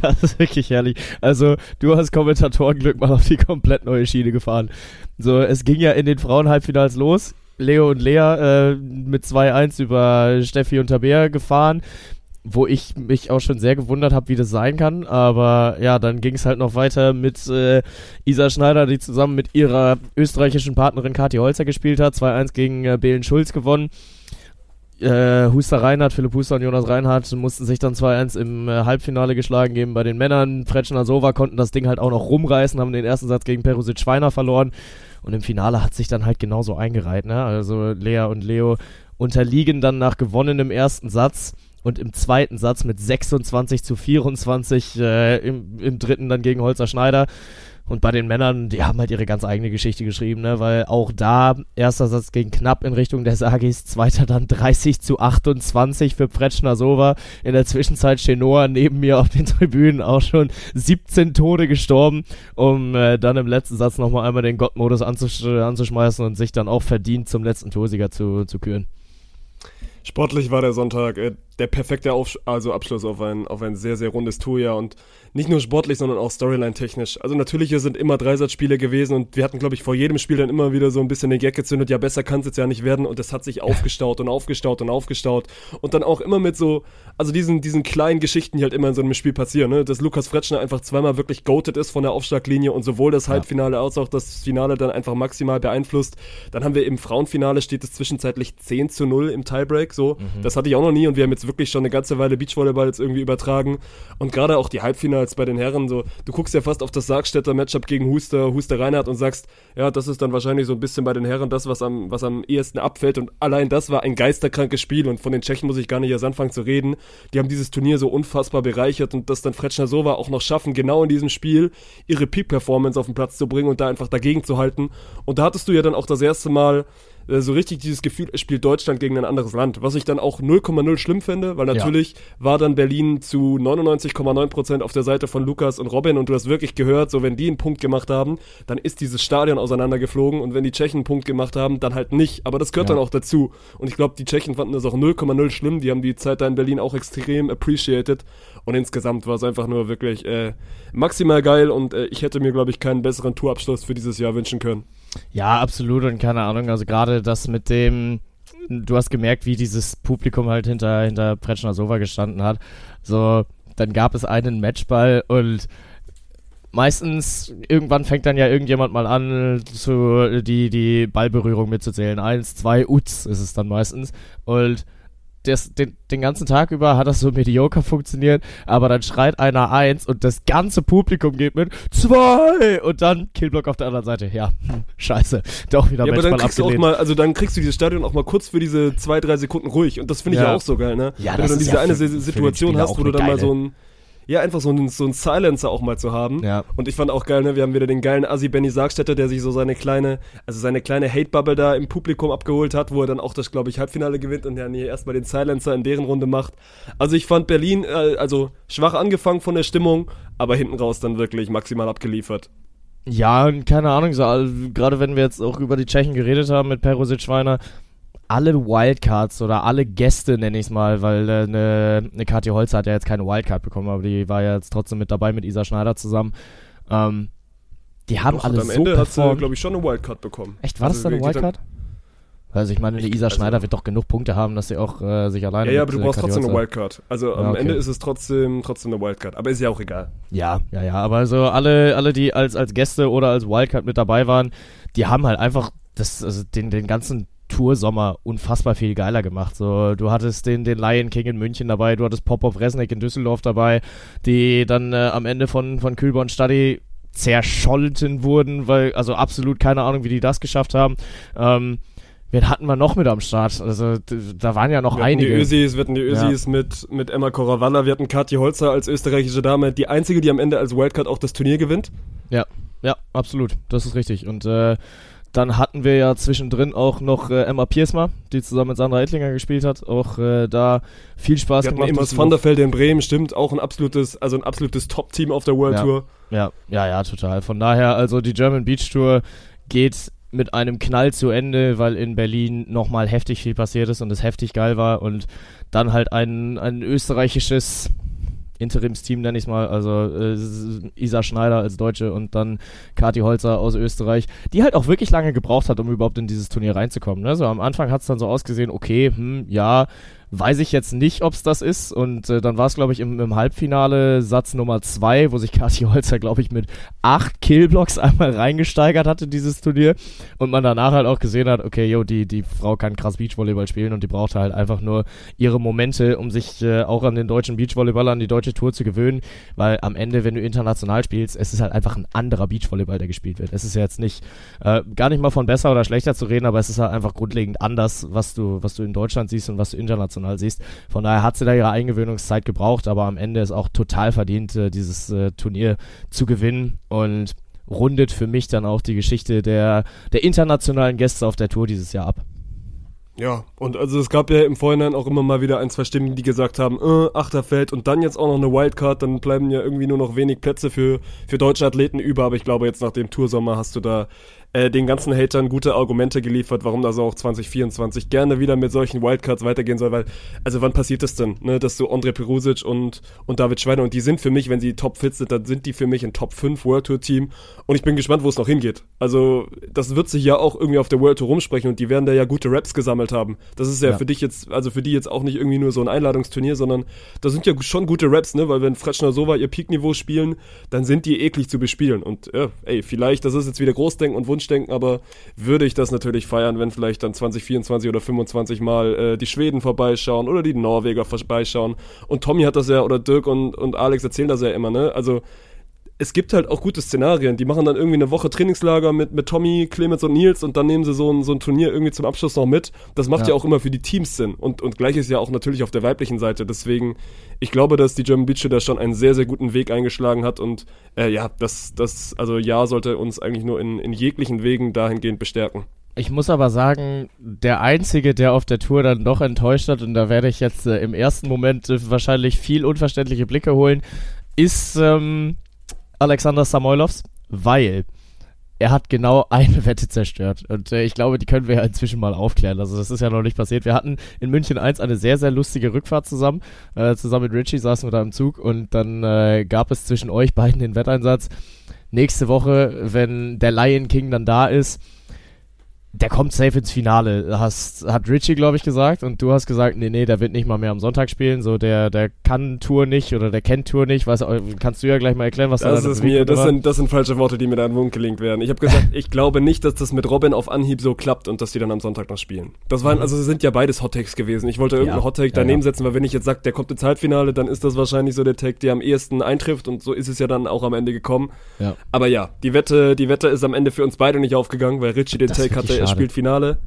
Das ist wirklich herrlich. Also, du hast Kommentatorenglück mal auf die komplett neue Schiene gefahren. So, es ging ja in den Frauenhalbfinals los. Leo und Lea äh, mit 2-1 über Steffi und Tabea gefahren wo ich mich auch schon sehr gewundert habe, wie das sein kann. Aber ja, dann ging es halt noch weiter mit äh, Isa Schneider, die zusammen mit ihrer österreichischen Partnerin Kathi Holzer gespielt hat. 2-1 gegen äh, Belen Schulz gewonnen. Äh, Huster Reinhardt, Philipp Huster und Jonas Reinhardt mussten sich dann 2-1 im äh, Halbfinale geschlagen geben bei den Männern. Fretschner Sova konnten das Ding halt auch noch rumreißen, haben den ersten Satz gegen Perusic Schweiner verloren. Und im Finale hat sich dann halt genauso eingereiht. Ne? Also Lea und Leo unterliegen dann nach gewonnenem ersten Satz und im zweiten Satz mit 26 zu 24 äh, im, im dritten dann gegen Holzer Schneider. Und bei den Männern, die haben halt ihre ganz eigene Geschichte geschrieben, ne? weil auch da erster Satz ging knapp in Richtung der Sagis, zweiter dann 30 zu 28 für Pretschner Sova. In der Zwischenzeit Chenoa neben mir auf den Tribünen auch schon 17 Tode gestorben, um äh, dann im letzten Satz nochmal einmal den Gottmodus anzusch anzuschmeißen und sich dann auch verdient zum letzten Torsieger zu, zu küren. Sportlich war der Sonntag äh, der perfekte Auf also Abschluss auf ein, auf ein sehr, sehr rundes Tourjahr und nicht nur sportlich, sondern auch Storyline-technisch. Also natürlich, hier sind immer Dreisatzspiele gewesen und wir hatten, glaube ich, vor jedem Spiel dann immer wieder so ein bisschen den Gag gezündet, ja, besser kann es jetzt ja nicht werden und das hat sich aufgestaut und aufgestaut und aufgestaut und dann auch immer mit so, also diesen, diesen kleinen Geschichten, die halt immer in so einem Spiel passieren, ne? dass Lukas Fretschner einfach zweimal wirklich goated ist von der Aufschlaglinie und sowohl das Halbfinale als auch das Finale dann einfach maximal beeinflusst. Dann haben wir im Frauenfinale steht es zwischenzeitlich 10 zu 0 im Tiebreak, so. Mhm. Das hatte ich auch noch nie und wir haben jetzt wirklich schon eine ganze Weile Beachvolleyball jetzt irgendwie übertragen und gerade auch die Halbfinals bei den Herren, so, du guckst ja fast auf das Sargstädter Matchup gegen Huster, Huster Reinhardt und sagst, ja, das ist dann wahrscheinlich so ein bisschen bei den Herren das, was am, was am ehesten abfällt und allein das war ein geisterkrankes Spiel und von den Tschechen muss ich gar nicht erst anfangen zu reden. Die haben dieses Turnier so unfassbar bereichert und das dann Fretschner Sova auch noch schaffen, genau in diesem Spiel ihre Peak-Performance auf den Platz zu bringen und da einfach dagegen zu halten. Und da hattest du ja dann auch das erste Mal äh, so richtig dieses Gefühl, es spielt Deutschland gegen ein anderes Land. Was ich dann auch 0,0 schlimm finde, weil natürlich ja. war dann Berlin zu 99,9% auf der Seite von Lukas und Robin und du hast wirklich gehört, so wenn die einen Punkt gemacht haben, dann ist dieses Stadion auseinandergeflogen und wenn die Tschechen einen Punkt gemacht haben, dann halt nicht. Aber das gehört ja. dann auch dazu. Und ich glaube, die Tschechen fanden das auch 0,0 schlimm. Die haben die Zeit da in Berlin auch extrem appreciated. Und insgesamt war es einfach nur wirklich äh, maximal geil und äh, ich hätte mir, glaube ich, keinen besseren Tourabschluss für dieses Jahr wünschen können. Ja, absolut und keine Ahnung, also gerade das mit dem, du hast gemerkt, wie dieses Publikum halt hinter, hinter Pretschner Sova gestanden hat. So, dann gab es einen Matchball und meistens, irgendwann fängt dann ja irgendjemand mal an, zu, die, die Ballberührung mitzuzählen. Eins, zwei, Uts ist es dann meistens. Und das, den, den ganzen Tag über hat das so mediocre funktioniert, aber dann schreit einer eins und das ganze Publikum geht mit zwei und dann Killblock auf der anderen Seite. Ja, hm, scheiße, doch wieder ja, aber dann kriegst abgelehnt. du auch mal, also dann kriegst du dieses Stadion auch mal kurz für diese zwei, drei Sekunden ruhig und das finde ich ja. ja. auch so geil, ne? Ja, Wenn das du dann diese ja eine für, Situation für hast, wo du dann mal so ein ja, einfach so einen, so einen Silencer auch mal zu haben. Ja. Und ich fand auch geil, ne, wir haben wieder den geilen Assi Benny Sargstätter, der sich so seine kleine, also seine kleine Hate-Bubble da im Publikum abgeholt hat, wo er dann auch das, glaube ich, Halbfinale gewinnt und dann hier erstmal den Silencer in deren Runde macht. Also ich fand Berlin, äh, also schwach angefangen von der Stimmung, aber hinten raus dann wirklich maximal abgeliefert. Ja, keine Ahnung, so, also, gerade wenn wir jetzt auch über die Tschechen geredet haben mit Perosic Schweiner, alle Wildcards oder alle Gäste, nenne ich es mal, weil eine äh, ne Katja Holzer hat ja jetzt keine Wildcard bekommen, aber die war ja jetzt trotzdem mit dabei mit Isa Schneider zusammen. Ähm, die haben Doch, alle am so Ende performt. hat sie, glaube ich, schon eine Wildcard bekommen. Echt, war Also, das dann eine Wildcard? Also ich meine, Isa also- Schneider wird doch genug Punkte haben, dass sie auch äh, sich alleine Ja, ja, aber du äh, brauchst trotzdem eine Wildcard. Also am Ja, okay. Ende ist es trotzdem, trotzdem eine Wildcard. Aber ist ja auch egal. Ja, ja, ja, aber also alle, alle, die als, als Gäste oder als Wildcard mit dabei waren, die haben halt einfach das, also den, den ganzen Toursommer unfassbar viel geiler gemacht. So, du hattest den, den Lion King in München dabei, du hattest Popov Resnick in Düsseldorf dabei, die dann äh, am Ende von, von Kühlborn Stadi zerscholten wurden, weil, also absolut keine Ahnung, wie die das geschafft haben. Ähm, wen hatten wir noch mit am Start? Also, da waren ja noch Wir hatten die einige. Ösis, wir hatten die Ösis mit, mit Emma Korawalla, wir hatten Kathi Holzer als österreichische Dame, die einzige, die am Ende als Wildcard auch das Turnier gewinnt. Ja, ja, absolut. Das ist richtig. Und äh, Dann hatten wir ja zwischendrin auch noch äh, Emma Piersma, die zusammen mit Sandra Ettlinger gespielt hat. Auch äh, da viel Spaß Wir gemacht. immer das Van der Velde in Bremen, stimmt, auch ein absolutes, also ein absolutes Top-Team auf der World Ja. Tour. Ja, ja, ja, total. Von daher, also die German Beach Tour geht mit einem Knall zu Ende, weil in Berlin nochmal heftig viel passiert ist und es heftig geil war und dann halt ein, ein österreichisches Interimsteam, nenne ich es mal, also äh, Isa Schneider als Deutsche und dann Kati Holzer aus Österreich, die halt auch wirklich lange gebraucht hat, um überhaupt in dieses Turnier reinzukommen. Ne? So am Anfang hat es dann so ausgesehen, okay, hm, ja, weiß ich jetzt nicht, ob es das ist. Und äh, dann war es, glaube ich, im, im Halbfinale Satz Nummer zwei, wo sich Kathi Holzer, glaube ich, mit acht Killblocks einmal reingesteigert hat in dieses Turnier. Und man danach halt auch gesehen hat, okay, yo, die, die Frau kann krass Beachvolleyball spielen und die brauchte halt einfach nur ihre Momente, um sich äh, auch an den deutschen Beachvolleyball, an die deutsche Tour zu gewöhnen. Weil am Ende, wenn du international spielst, es ist halt einfach ein anderer Beachvolleyball, der gespielt wird. Es ist ja jetzt nicht, äh, gar nicht mal von besser oder schlechter zu reden, aber es ist halt einfach grundlegend anders, was du, was du in Deutschland siehst und was du international siehst. Von daher hat sie da ihre Eingewöhnungszeit gebraucht, aber am Ende ist auch total verdient, äh, dieses äh, Turnier zu gewinnen und rundet für mich dann auch die Geschichte der, der internationalen Gäste auf der Tour dieses Jahr ab. Ja, und also es gab ja im Vorhinein auch immer mal wieder ein, zwei Stimmen, die gesagt haben, äh, Achterfeld und dann jetzt auch noch eine Wildcard, dann bleiben ja irgendwie nur noch wenig Plätze für, für deutsche Athleten über, aber ich glaube jetzt nach dem Toursommer hast du da äh, den ganzen Hatern gute Argumente geliefert, warum das auch 2024 gerne wieder mit solchen Wildcards weitergehen soll, weil, also wann passiert das denn, ne, dass du Andre Perusic und, und David Schweiner, und die sind für mich, wenn sie top fit sind, dann sind die für mich ein Top 5 World Tour Team und ich bin gespannt, wo es noch hingeht. Also, das wird sich ja auch irgendwie auf der World Tour rumsprechen und die werden da ja gute Raps gesammelt haben. Das ist ja, Ja. für dich jetzt, also für die jetzt auch nicht irgendwie nur so ein Einladungsturnier, sondern da sind ja schon gute Raps, ne, weil wenn Fretschner Sova ihr Peakniveau spielen, dann sind die eklig zu bespielen und ja, ey, vielleicht, das ist jetzt wieder Großdenken und Wunschdenken, aber würde ich das natürlich feiern, wenn vielleicht dann 2024 oder 25 mal äh, die Schweden vorbeischauen oder die Norweger vorbeischauen. Und Tommy hat das ja, oder Dirk und, und Alex erzählen das ja immer, ne? Also es gibt halt auch gute Szenarien. Die machen dann irgendwie eine Woche Trainingslager mit, mit Tommy, Clemens und Nils und dann nehmen sie so ein, so ein Turnier irgendwie zum Abschluss noch mit. Das macht ja, Ja. auch immer für die Teams Sinn. Und, und gleich ist ja auch natürlich auf der weiblichen Seite. Deswegen, ich glaube, dass die German Beach da schon einen sehr, sehr guten Weg eingeschlagen hat. Und äh, ja, das, das, also ja, sollte uns eigentlich nur in, in jeglichen Wegen dahingehend bestärken. Ich muss aber sagen, der Einzige, der auf der Tour dann doch enttäuscht hat, und da werde ich jetzt äh, im ersten Moment äh, wahrscheinlich viel unverständliche Blicke holen, ist ähm, Alexander Samoilovs, weil er hat genau eine Wette zerstört. Und äh, ich glaube, die können wir ja inzwischen mal aufklären. Also das ist ja noch nicht passiert. Wir hatten in München 1 eine sehr, sehr lustige Rückfahrt zusammen. Äh, zusammen mit Richie saßen wir da im Zug und dann äh, gab es zwischen euch beiden den Wetteinsatz. Nächste Woche, wenn der Lion King dann da ist, der kommt safe ins Finale, hast, hat Richie, glaube ich, gesagt. Und du hast gesagt, nee, nee, der wird nicht mal mehr am Sonntag spielen. So, der, der kann Tour nicht oder der kennt Tour nicht. Weiß, kannst du ja gleich mal erklären, was da Das deine ist mir, das sind, das sind falsche Worte, die mir da in den Mund gelingt werden. Ich habe gesagt, ich glaube nicht, dass das mit Robin auf Anhieb so klappt und dass die dann am Sonntag noch spielen. Das waren, also es sind ja beides Hot Takes gewesen. Ich wollte irgendeinen Mhm. Ja. Hot Take Ja, daneben ja. setzen, weil wenn ich jetzt sage, der kommt ins Halbfinale, dann ist das wahrscheinlich so der Take, der am ehesten eintrifft und so ist es ja dann auch am Ende gekommen. Ja. Aber ja, die Wette, die Wette ist am Ende für uns beide nicht aufgegangen, weil Richie den wirklich hatte, er spielt Finale.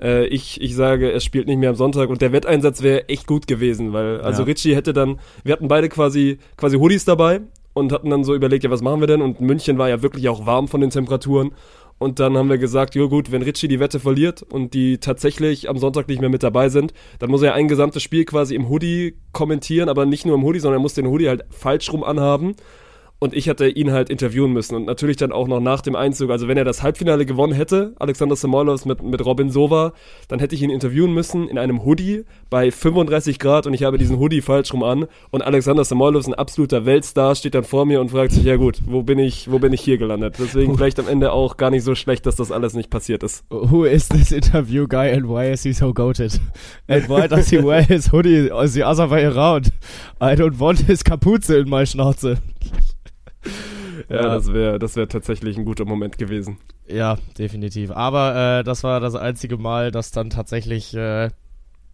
Äh, ich, ich sage, er spielt nicht mehr am Sonntag und der Wetteinsatz wäre echt gut gewesen, weil also Ja. Richie hätte dann, wir hatten beide quasi quasi Hoodies dabei und hatten dann so überlegt, ja, was machen wir denn? Und München war ja wirklich auch warm von den Temperaturen. Und dann haben wir gesagt, jo gut, wenn Richie die Wette verliert und die tatsächlich am Sonntag nicht mehr mit dabei sind, dann muss er ein gesamtes Spiel quasi im Hoodie kommentieren, aber nicht nur im Hoodie, sondern er muss den Hoodie halt falsch rum anhaben. Und ich hatte ihn halt interviewen müssen und natürlich dann auch noch nach dem Einzug. Also wenn er das Halbfinale gewonnen hätte, Alexander Samoilovs mit, mit Robin Sova, dann hätte ich ihn interviewen müssen in einem Hoodie bei 35 Grad und ich habe diesen Hoodie falsch rum an. Und Alexander Samoilovs, ein absoluter Weltstar, steht dann vor mir und fragt sich, ja gut, wo bin ich, wo bin ich hier gelandet? Deswegen vielleicht am Ende auch gar nicht so schlecht, dass das alles nicht passiert ist. Who is this interview guy and why is he so goated? And why does he wear his hoodie the other way around? I don't want his Kapuze in my Schnauze. Ja, das wäre das wäre tatsächlich ein guter Moment gewesen. Ja, definitiv. Aber äh, das war das einzige Mal, dass dann tatsächlich äh,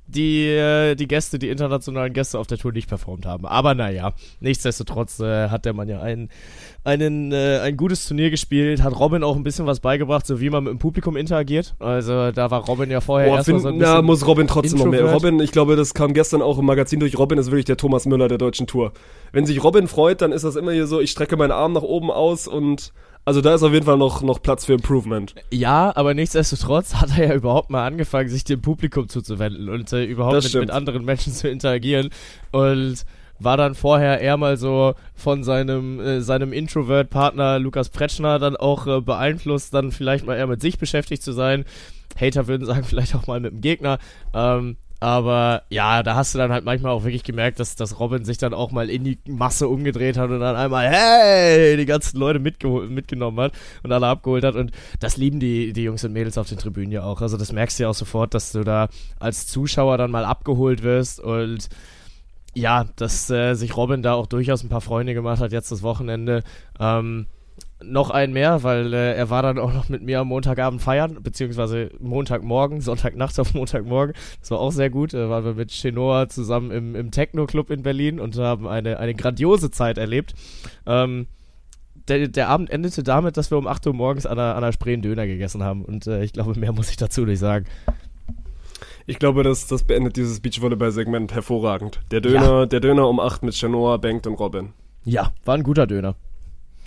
die, äh, die Gäste, die internationalen Gäste auf der Tour nicht performt haben. Aber naja, nichtsdestotrotz äh, hat der Mann ja ein, einen, äh, ein gutes Turnier gespielt, hat Robin auch ein bisschen was beigebracht, so wie man mit dem Publikum interagiert. Also da war Robin ja vorher Boah, erstmal so ein na, bisschen... muss Robin trotzdem noch mehr. Robin, ich glaube, das kam gestern auch im Magazin durch. Robin ist wirklich der Thomas Müller der deutschen Tour. Wenn sich Robin freut, dann ist das immer hier so, ich strecke meinen Arm nach oben aus und Also da ist auf jeden Fall noch, noch Platz für Improvement. Ja, aber nichtsdestotrotz hat er ja überhaupt mal angefangen, sich dem Publikum zuzuwenden und äh, überhaupt mit, mit anderen Menschen zu interagieren und war dann vorher eher mal so von seinem, äh, seinem Introvert-Partner Lukas Pretschner dann auch äh, beeinflusst, dann vielleicht mal eher mit sich beschäftigt zu sein. Hater würden sagen, vielleicht auch mal mit dem Gegner. Ähm, aber ja, da hast du dann halt manchmal auch wirklich gemerkt, dass, dass Robin sich dann auch mal in die Masse umgedreht hat und dann einmal, hey, die ganzen Leute mitgenommen hat und alle abgeholt hat. Und das lieben die, die Jungs und Mädels auf den Tribünen ja auch. Also das merkst du ja auch sofort, dass du da als Zuschauer dann mal abgeholt wirst und ja, dass äh, sich Robin da auch durchaus ein paar Freunde gemacht hat jetzt das Wochenende. Ähm, noch ein mehr, weil äh, er war dann auch noch mit mir am Montagabend feiern, beziehungsweise Montagmorgen, Sonntagnacht auf Montagmorgen. Das war auch sehr gut. Da waren wir mit Chenoa zusammen im, im Techno-Club in Berlin und haben eine, eine grandiose Zeit erlebt. Ähm, der, der Abend endete damit, dass wir um 8 Uhr morgens an der, an der Spree einen Döner gegessen haben. Und äh, ich glaube, mehr muss ich dazu nicht sagen. Ich glaube, das, das beendet dieses Beachvolleyball-Segment hervorragend. Der Döner, der Döner um 8 mit Chanoa, Bengt und Robin. Ja, war ein guter Döner.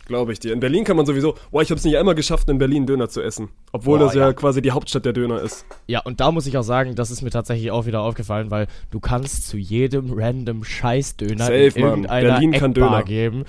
Glaube ich dir. In Berlin kann man sowieso. Boah, ich habe es nicht einmal geschafft, in Berlin Döner zu essen. Obwohl Boah, das ja, ja. quasi die Hauptstadt der Döner ist. Ja, und da muss ich auch sagen, das ist mir tatsächlich auch wieder aufgefallen, weil du kannst zu jedem random Scheißdöner Safe, in irgendeiner Berlin kann Döner. geben.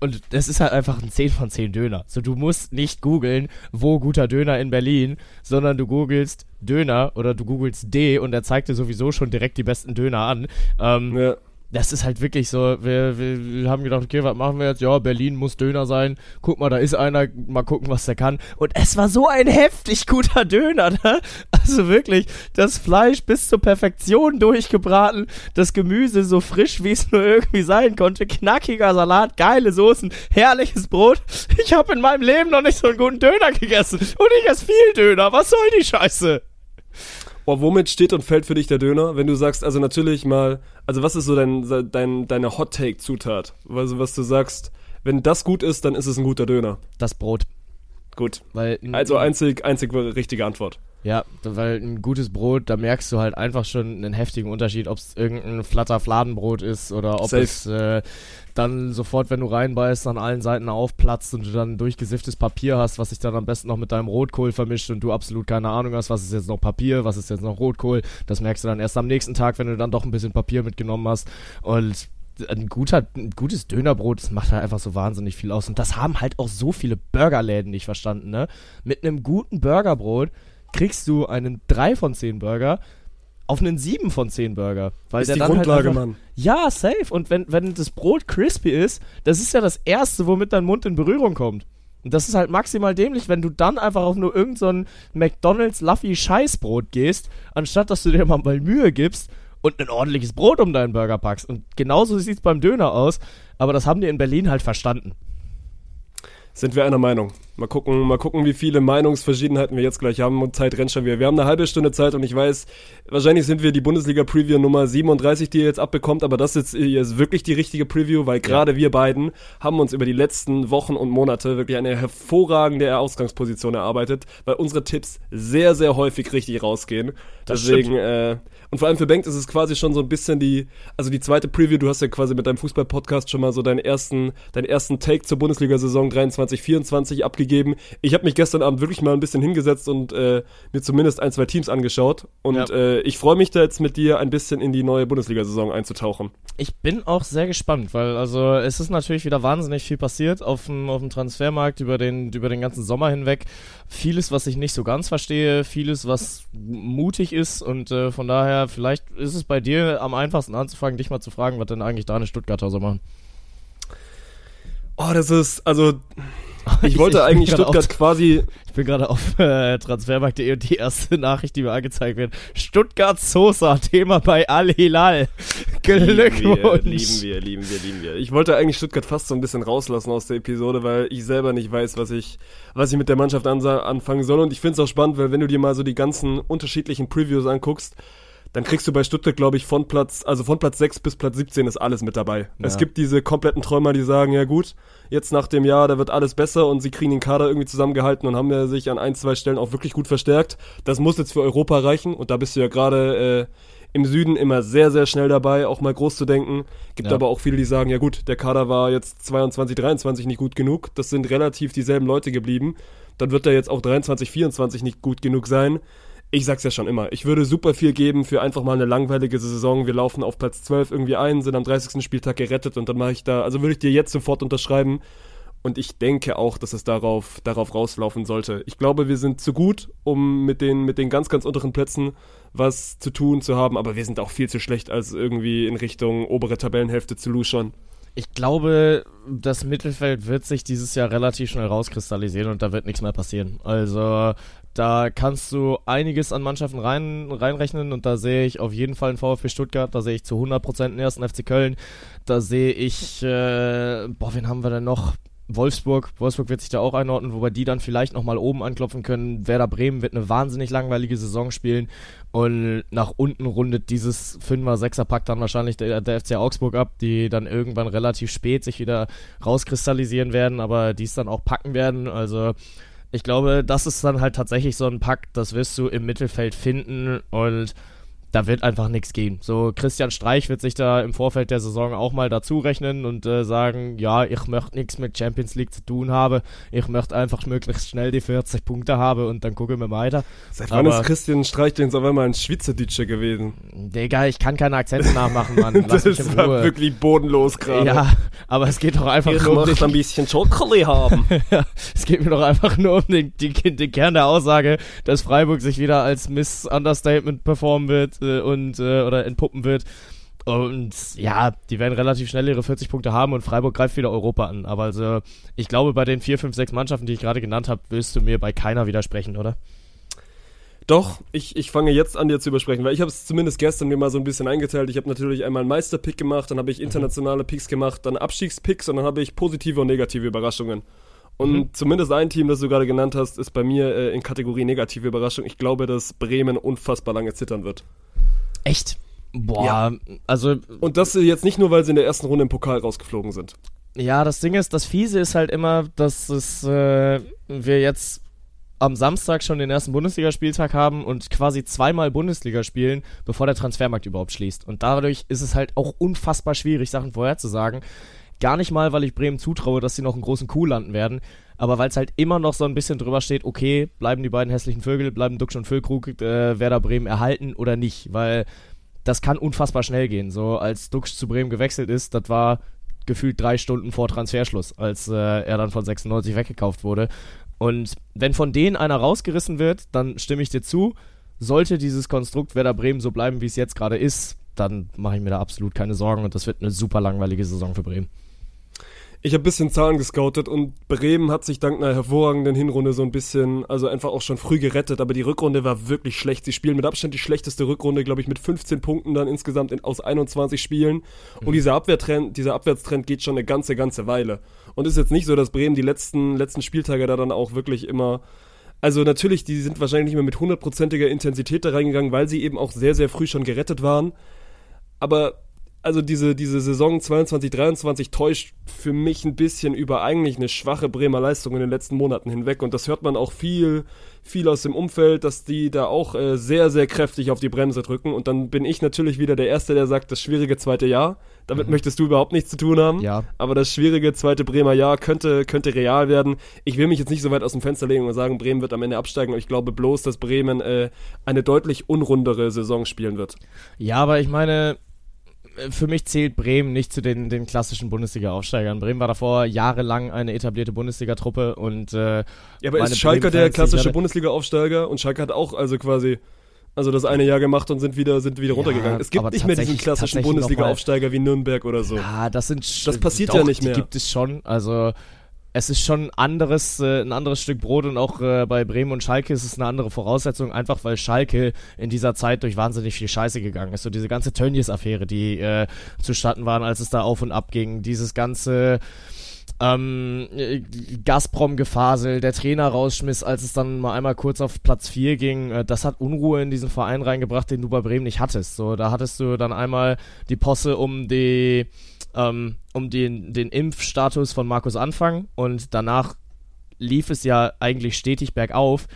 Und das ist halt einfach ein 10 von 10 Döner. So, du musst nicht googeln, wo guter Döner in Berlin, sondern du googelst Döner oder du googelst D und er zeigt dir sowieso schon direkt die besten Döner an. Ähm, Ja. Das ist halt wirklich so, wir, wir, haben gedacht, okay, was machen wir jetzt? Ja, Berlin muss Döner sein. Guck mal, da ist einer, mal gucken, was der kann. Und es war so ein heftig guter Döner, ne? Also wirklich, das Fleisch bis zur Perfektion durchgebraten, das Gemüse so frisch, wie es nur irgendwie sein konnte, knackiger Salat, geile Soßen, herrliches Brot. Ich habe in meinem Leben noch nicht so einen guten Döner gegessen. Und ich esse viel Döner. Was soll die Scheiße? Boah, womit steht und fällt für dich der Döner? Wenn du sagst, also natürlich mal, also was ist so dein, dein, deine Hot-Take-Zutat? Also was du sagst, wenn das gut ist, dann ist es ein guter Döner. Das Brot. Gut. Weil Also einzig, einzig richtige Antwort. Ja, weil ein gutes Brot, da merkst du halt einfach schon einen heftigen Unterschied, ob es irgendein flatter Fladenbrot ist oder ob Safe. es äh, dann sofort, wenn du reinbeißt, an allen Seiten aufplatzt und du dann durchgesifftes Papier hast, was sich dann am besten noch mit deinem Rotkohl vermischt und du absolut keine Ahnung hast, was ist jetzt noch Papier, was ist jetzt noch Rotkohl. Das merkst du dann erst am nächsten Tag, wenn du dann doch ein bisschen Papier mitgenommen hast. Und ein, guter, ein gutes Dönerbrot, das macht halt einfach so wahnsinnig viel aus. Und das haben halt auch so viele Burgerläden nicht verstanden, ne? Mit einem guten Burgerbrot kriegst du einen 3 von 10 Burger auf einen 7 von 10 Burger. Weil Ist der die dann Grundlage, halt einfach, Mann. Ja, safe. Und wenn, wenn das Brot crispy ist, das ist ja das Erste, womit dein Mund in Berührung kommt. Und das ist halt maximal dämlich, wenn du dann einfach auf nur irgendein so McDonalds Luffy Scheißbrot gehst, anstatt dass du dir mal mal Mühe gibst und ein ordentliches Brot um deinen Burger packst. Und genauso sieht's beim Döner aus, aber das haben die in Berlin halt verstanden. Sind wir einer Meinung? Mal gucken, mal gucken, wie viele Meinungsverschiedenheiten wir jetzt gleich haben und Zeit rennt schon wieder. Wir haben eine halbe Stunde Zeit und ich weiß, wahrscheinlich sind wir die Bundesliga-Preview Nummer 37, die ihr jetzt abbekommt, aber das ist, ist wirklich die richtige Preview, weil gerade wir beiden haben uns über die letzten Wochen und Monate wirklich eine hervorragende Ausgangsposition erarbeitet, weil unsere Tipps sehr, sehr häufig richtig rausgehen. Das Deswegen, äh, und vor allem für Bengt ist es quasi schon so ein bisschen die, also die zweite Preview, du hast ja quasi mit deinem Fußball-Podcast schon mal so deinen ersten, deinen ersten Take zur Bundesliga-Saison 23, 24 abgegeben. Ich habe mich gestern Abend wirklich mal ein bisschen hingesetzt und äh, mir zumindest ein, zwei Teams angeschaut. Und Ja. äh, ich freue mich da jetzt mit dir ein bisschen in die neue Bundesliga-Saison einzutauchen. Ich bin auch sehr gespannt, weil also es ist natürlich wieder wahnsinnig viel passiert auf dem, auf dem Transfermarkt über den, über den ganzen Sommer hinweg. Vieles, was ich nicht so ganz verstehe, vieles, was mutig ist und äh, von daher, vielleicht ist es bei dir am einfachsten anzufangen, dich mal zu fragen, was denn eigentlich deine Stuttgarter so machen. Oh, das ist, also, ich wollte bin eigentlich gerade Stuttgart auf- quasi, Ich bin gerade auf äh, transfermarkt.de und die erste Nachricht, die mir angezeigt wird. Stuttgart Sosa, Thema bei Al Hilal. Glückwunsch. Lieben wir, lieben wir, lieben wir. Ich wollte eigentlich Stuttgart fast so ein bisschen rauslassen aus der Episode, weil ich selber nicht weiß, was ich, was ich mit der Mannschaft anfangen soll. Und ich finde es auch spannend, weil wenn du dir mal so die ganzen unterschiedlichen Previews anguckst, dann kriegst du bei Stuttgart, glaube ich, von Platz, also von Platz 6 bis Platz 17 ist alles mit dabei. Es gibt diese kompletten Träumer, die sagen, ja gut, jetzt nach dem Jahr, da wird alles besser und sie kriegen den Kader irgendwie zusammengehalten und haben ja sich an ein, zwei Stellen auch wirklich gut verstärkt. Das muss jetzt für Europa reichen und da bist du ja gerade äh, im Süden immer sehr, sehr schnell dabei, auch mal groß zu denken. Gibt Ja. aber auch viele, die sagen, ja gut, der Kader war jetzt 22, 23 nicht gut genug. Das sind relativ dieselben Leute geblieben. Dann wird er jetzt auch 23, 24 nicht gut genug sein. Ich sag's ja schon immer. Ich würde super viel geben für einfach mal eine langweilige Saison. Wir laufen auf Platz 12 irgendwie ein, sind am 30. Spieltag gerettet und dann mache ich da, also würde ich dir jetzt sofort unterschreiben. Und ich denke auch, dass es darauf, darauf rauslaufen sollte. Ich glaube, wir sind zu gut, um mit den, mit den ganz, ganz unteren Plätzen was zu tun zu haben, aber wir sind auch viel zu schlecht, als irgendwie in Richtung obere Tabellenhälfte zu luschern. Ich glaube, das Mittelfeld wird sich dieses Jahr relativ schnell rauskristallisieren und da wird nichts mehr passieren. Also da kannst du einiges an Mannschaften rein, reinrechnen und da sehe ich auf jeden Fall einen VfB Stuttgart, da sehe ich zu 100% den ersten FC Köln, da sehe ich, äh, boah, wen haben wir denn noch? Wolfsburg, Wolfsburg wird sich da auch einordnen, wobei die dann vielleicht nochmal oben anklopfen können. Werder Bremen wird eine wahnsinnig langweilige Saison spielen und nach unten rundet dieses 5er, 6er Pack dann wahrscheinlich der, der FC Augsburg ab, die dann irgendwann relativ spät sich wieder rauskristallisieren werden, aber die es dann auch packen werden. Also ich glaube, das ist dann halt tatsächlich so ein Pack, das wirst du im Mittelfeld finden und da wird einfach nichts gehen. So, Christian Streich wird sich da im Vorfeld der Saison auch mal dazu rechnen und äh, sagen, ja, ich möchte nichts mit Champions League zu tun haben. Ich möchte einfach möglichst schnell die 40 Punkte haben und dann gucken wir weiter. Seit wann Aber- ist Christian Streich denn so einmal ein Schweizerdeutscher gewesen? Digga, ich kann keine Akzente nachmachen, Mann. Lass mich in das war Ruhe. wirklich bodenlos gerade. Ja, aber es geht doch einfach Ich nur um möchte den, ein bisschen Schokolade haben. es geht mir doch einfach nur um den, den, den Kern der Aussage, dass Freiburg sich wieder als Miss Understatement performen wird äh, und äh, oder entpuppen wird. Und ja, die werden relativ schnell ihre 40 Punkte haben und Freiburg greift wieder Europa an. Aber also, ich glaube, bei den 4, 5, 6 Mannschaften, die ich gerade genannt habe, willst du mir bei keiner widersprechen, oder? Doch, ich, ich fange jetzt an, dir zu übersprechen, weil ich habe es zumindest gestern mir mal so ein bisschen eingeteilt. Ich habe natürlich einmal einen Meisterpick gemacht, dann habe ich internationale Picks gemacht, dann Abstiegspicks und dann habe ich positive und negative Überraschungen. Und Mhm. zumindest ein Team, das du gerade genannt hast, ist bei mir äh, in Kategorie negative Überraschung. Ich glaube, dass Bremen unfassbar lange zittern wird. Echt? Boah, Ja. also Und das jetzt nicht nur, weil sie in der ersten Runde im Pokal rausgeflogen sind. Ja, das Ding ist, das Fiese ist halt immer, dass es, äh, wir jetzt am Samstag schon den ersten Bundesligaspieltag haben und quasi zweimal Bundesliga spielen, bevor der Transfermarkt überhaupt schließt. Und dadurch ist es halt auch unfassbar schwierig, Sachen vorherzusagen. Gar nicht mal, weil ich Bremen zutraue, dass sie noch einen großen Coup landen werden, aber weil es halt immer noch so ein bisschen drüber steht, okay, bleiben die beiden hässlichen Vögel, bleiben Duxch und Füllkrug, äh, Werder Bremen erhalten oder nicht, weil das kann unfassbar schnell gehen. So als Duxch zu Bremen gewechselt ist, das war gefühlt drei Stunden vor Transferschluss, als äh, er dann von 96 weggekauft wurde. Und wenn von denen einer rausgerissen wird, dann stimme ich dir zu. Sollte dieses Konstrukt Werder Bremen so bleiben, wie es jetzt gerade ist, dann mache ich mir da absolut keine Sorgen und das wird eine super langweilige Saison für Bremen. Ich habe ein bisschen Zahlen gescoutet und Bremen hat sich dank einer hervorragenden Hinrunde so ein bisschen, also einfach auch schon früh gerettet, aber die Rückrunde war wirklich schlecht. Sie spielen mit Abstand die schlechteste Rückrunde, glaube ich, mit 15 Punkten dann insgesamt in, aus 21 Spielen. Und dieser Abwehrtrend, dieser Abwärtstrend geht schon eine ganze, ganze Weile. Und ist jetzt nicht so, dass Bremen die letzten, letzten Spieltage da dann auch wirklich immer also natürlich, die sind wahrscheinlich nicht mehr mit hundertprozentiger Intensität da reingegangen, weil sie eben auch sehr, sehr früh schon gerettet waren. Aber also diese, diese Saison 22, 23 täuscht für mich ein bisschen über eigentlich eine schwache Bremer Leistung in den letzten Monaten hinweg. Und das hört man auch viel, viel aus dem Umfeld, dass die da auch äh, sehr, sehr kräftig auf die Bremse drücken. Und dann bin ich natürlich wieder der Erste, der sagt, das schwierige zweite Jahr. Damit möchtest du überhaupt nichts zu tun haben. Ja. Aber das schwierige zweite Bremer Jahr könnte, könnte real werden. Ich will mich jetzt nicht so weit aus dem Fenster legen und sagen, Bremen wird am Ende absteigen. Aber ich glaube bloß, dass Bremen äh, eine deutlich unrundere Saison spielen wird. Ja, aber ich meine, für mich zählt Bremen nicht zu den, den klassischen Bundesliga-Aufsteigern. Bremen war davor jahrelang eine etablierte Bundesliga-Truppe und äh, Ja, aber ist Schalke der klassische Bundesliga-Aufsteiger? Und Schalke hat auch also quasi also das eine Jahr gemacht und sind wieder sind wieder Ja, runtergegangen. Es gibt nicht mehr diesen klassischen Bundesliga-Aufsteiger wie Nürnberg oder so. Ja, das sind Das passiert doch, ja nicht mehr. Die gibt es schon. Also es ist schon ein anderes, äh, ein anderes Stück Brot und auch äh, bei Bremen und Schalke ist es eine andere Voraussetzung, einfach weil Schalke in dieser Zeit durch wahnsinnig viel Scheiße gegangen ist. So diese ganze Tönnies-Affäre, die äh, zustatten waren, als es da auf und ab ging. Dieses ganze ähm, äh, Gazprom-Gefasel, der Trainer rausschmiss, als es dann mal einmal kurz auf Platz 4 ging, äh, das hat Unruhe in diesen Verein reingebracht, den du bei Bremen nicht hattest. So, da hattest du dann einmal die Posse um die ähm, um den, den Impfstatus von Markus Anfang und danach lief es ja eigentlich stetig bergauf.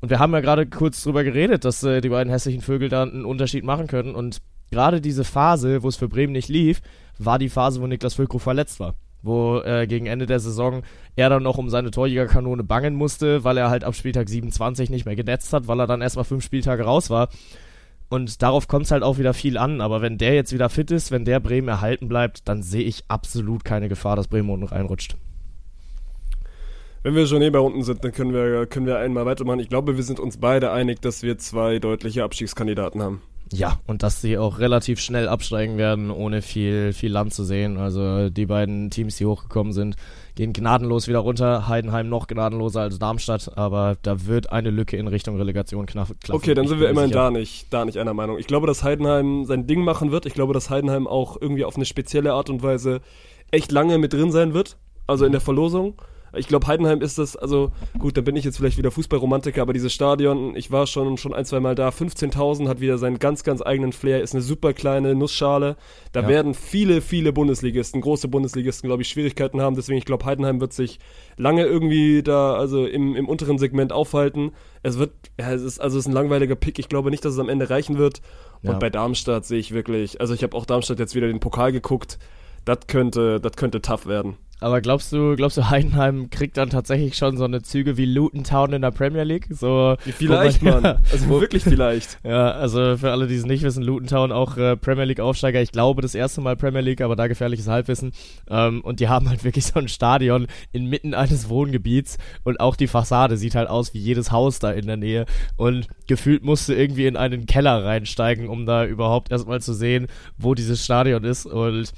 Und wir haben ja gerade kurz drüber geredet, dass äh, die beiden hässlichen Vögel da einen Unterschied machen können. Und gerade diese Phase, wo es für Bremen nicht lief, war die Phase, wo Niklas Füllkrug verletzt war. Wo äh, gegen Ende der Saison er dann noch um seine Torjägerkanone bangen musste, weil er halt ab Spieltag 27 nicht mehr genetzt hat, weil er dann erstmal fünf Spieltage raus war. Und darauf kommt es halt auch wieder viel an. Aber wenn der jetzt wieder fit ist, wenn der Bremen erhalten bleibt, dann sehe ich absolut keine Gefahr, dass Bremen unten reinrutscht. Wenn wir schon eh bei unten sind, dann können wir, können wir einmal weitermachen. Ich glaube, wir sind uns beide einig, dass wir zwei deutliche Abstiegskandidaten haben. Ja, und dass sie auch relativ schnell absteigen werden, ohne viel, viel Land zu sehen. Also die beiden Teams, die hochgekommen sind, gehen gnadenlos wieder runter. Heidenheim noch gnadenloser als Darmstadt, aber da wird eine Lücke in Richtung Relegation knapp. Okay, dann sind wir immerhin da nicht, da nicht einer Meinung. Ich glaube, dass Heidenheim sein Ding machen wird. Ich glaube, dass Heidenheim auch irgendwie auf eine spezielle Art und Weise echt lange mit drin sein wird. Also in der Verlosung. Ich glaube, Heidenheim ist das, also gut, da bin ich jetzt vielleicht wieder Fußballromantiker, aber dieses Stadion, ich war schon, schon ein, zwei Mal da, 15.000 hat wieder seinen ganz, ganz eigenen Flair, ist eine super kleine Nussschale. Da Ja. werden viele, viele Bundesligisten, große Bundesligisten, glaube ich, Schwierigkeiten haben. Deswegen, ich glaube, Heidenheim wird sich lange irgendwie da, also im, im unteren Segment aufhalten. Es wird, ja, es ist, also es ist ein langweiliger Pick. Ich glaube nicht, dass es am Ende reichen wird. Und Ja. bei Darmstadt sehe ich wirklich, also ich habe auch Darmstadt jetzt wieder den Pokal geguckt. Das könnte, das könnte tough werden. Aber glaubst du, glaubst du, Heidenheim kriegt dann tatsächlich schon so eine Züge wie Luton Town in der Premier League? So, Vielleicht, man- Mann. Also wirklich vielleicht. Ja, also für alle, die es nicht wissen, Luton Town auch äh, Premier League Aufsteiger. Ich glaube, das erste Mal Premier League, aber da gefährliches Halbwissen. Ähm, und die haben halt wirklich so ein Stadion inmitten eines Wohngebiets und auch die Fassade sieht halt aus wie jedes Haus da in der Nähe. Und gefühlt musst du irgendwie in einen Keller reinsteigen, um da überhaupt erstmal zu sehen, wo dieses Stadion ist. Und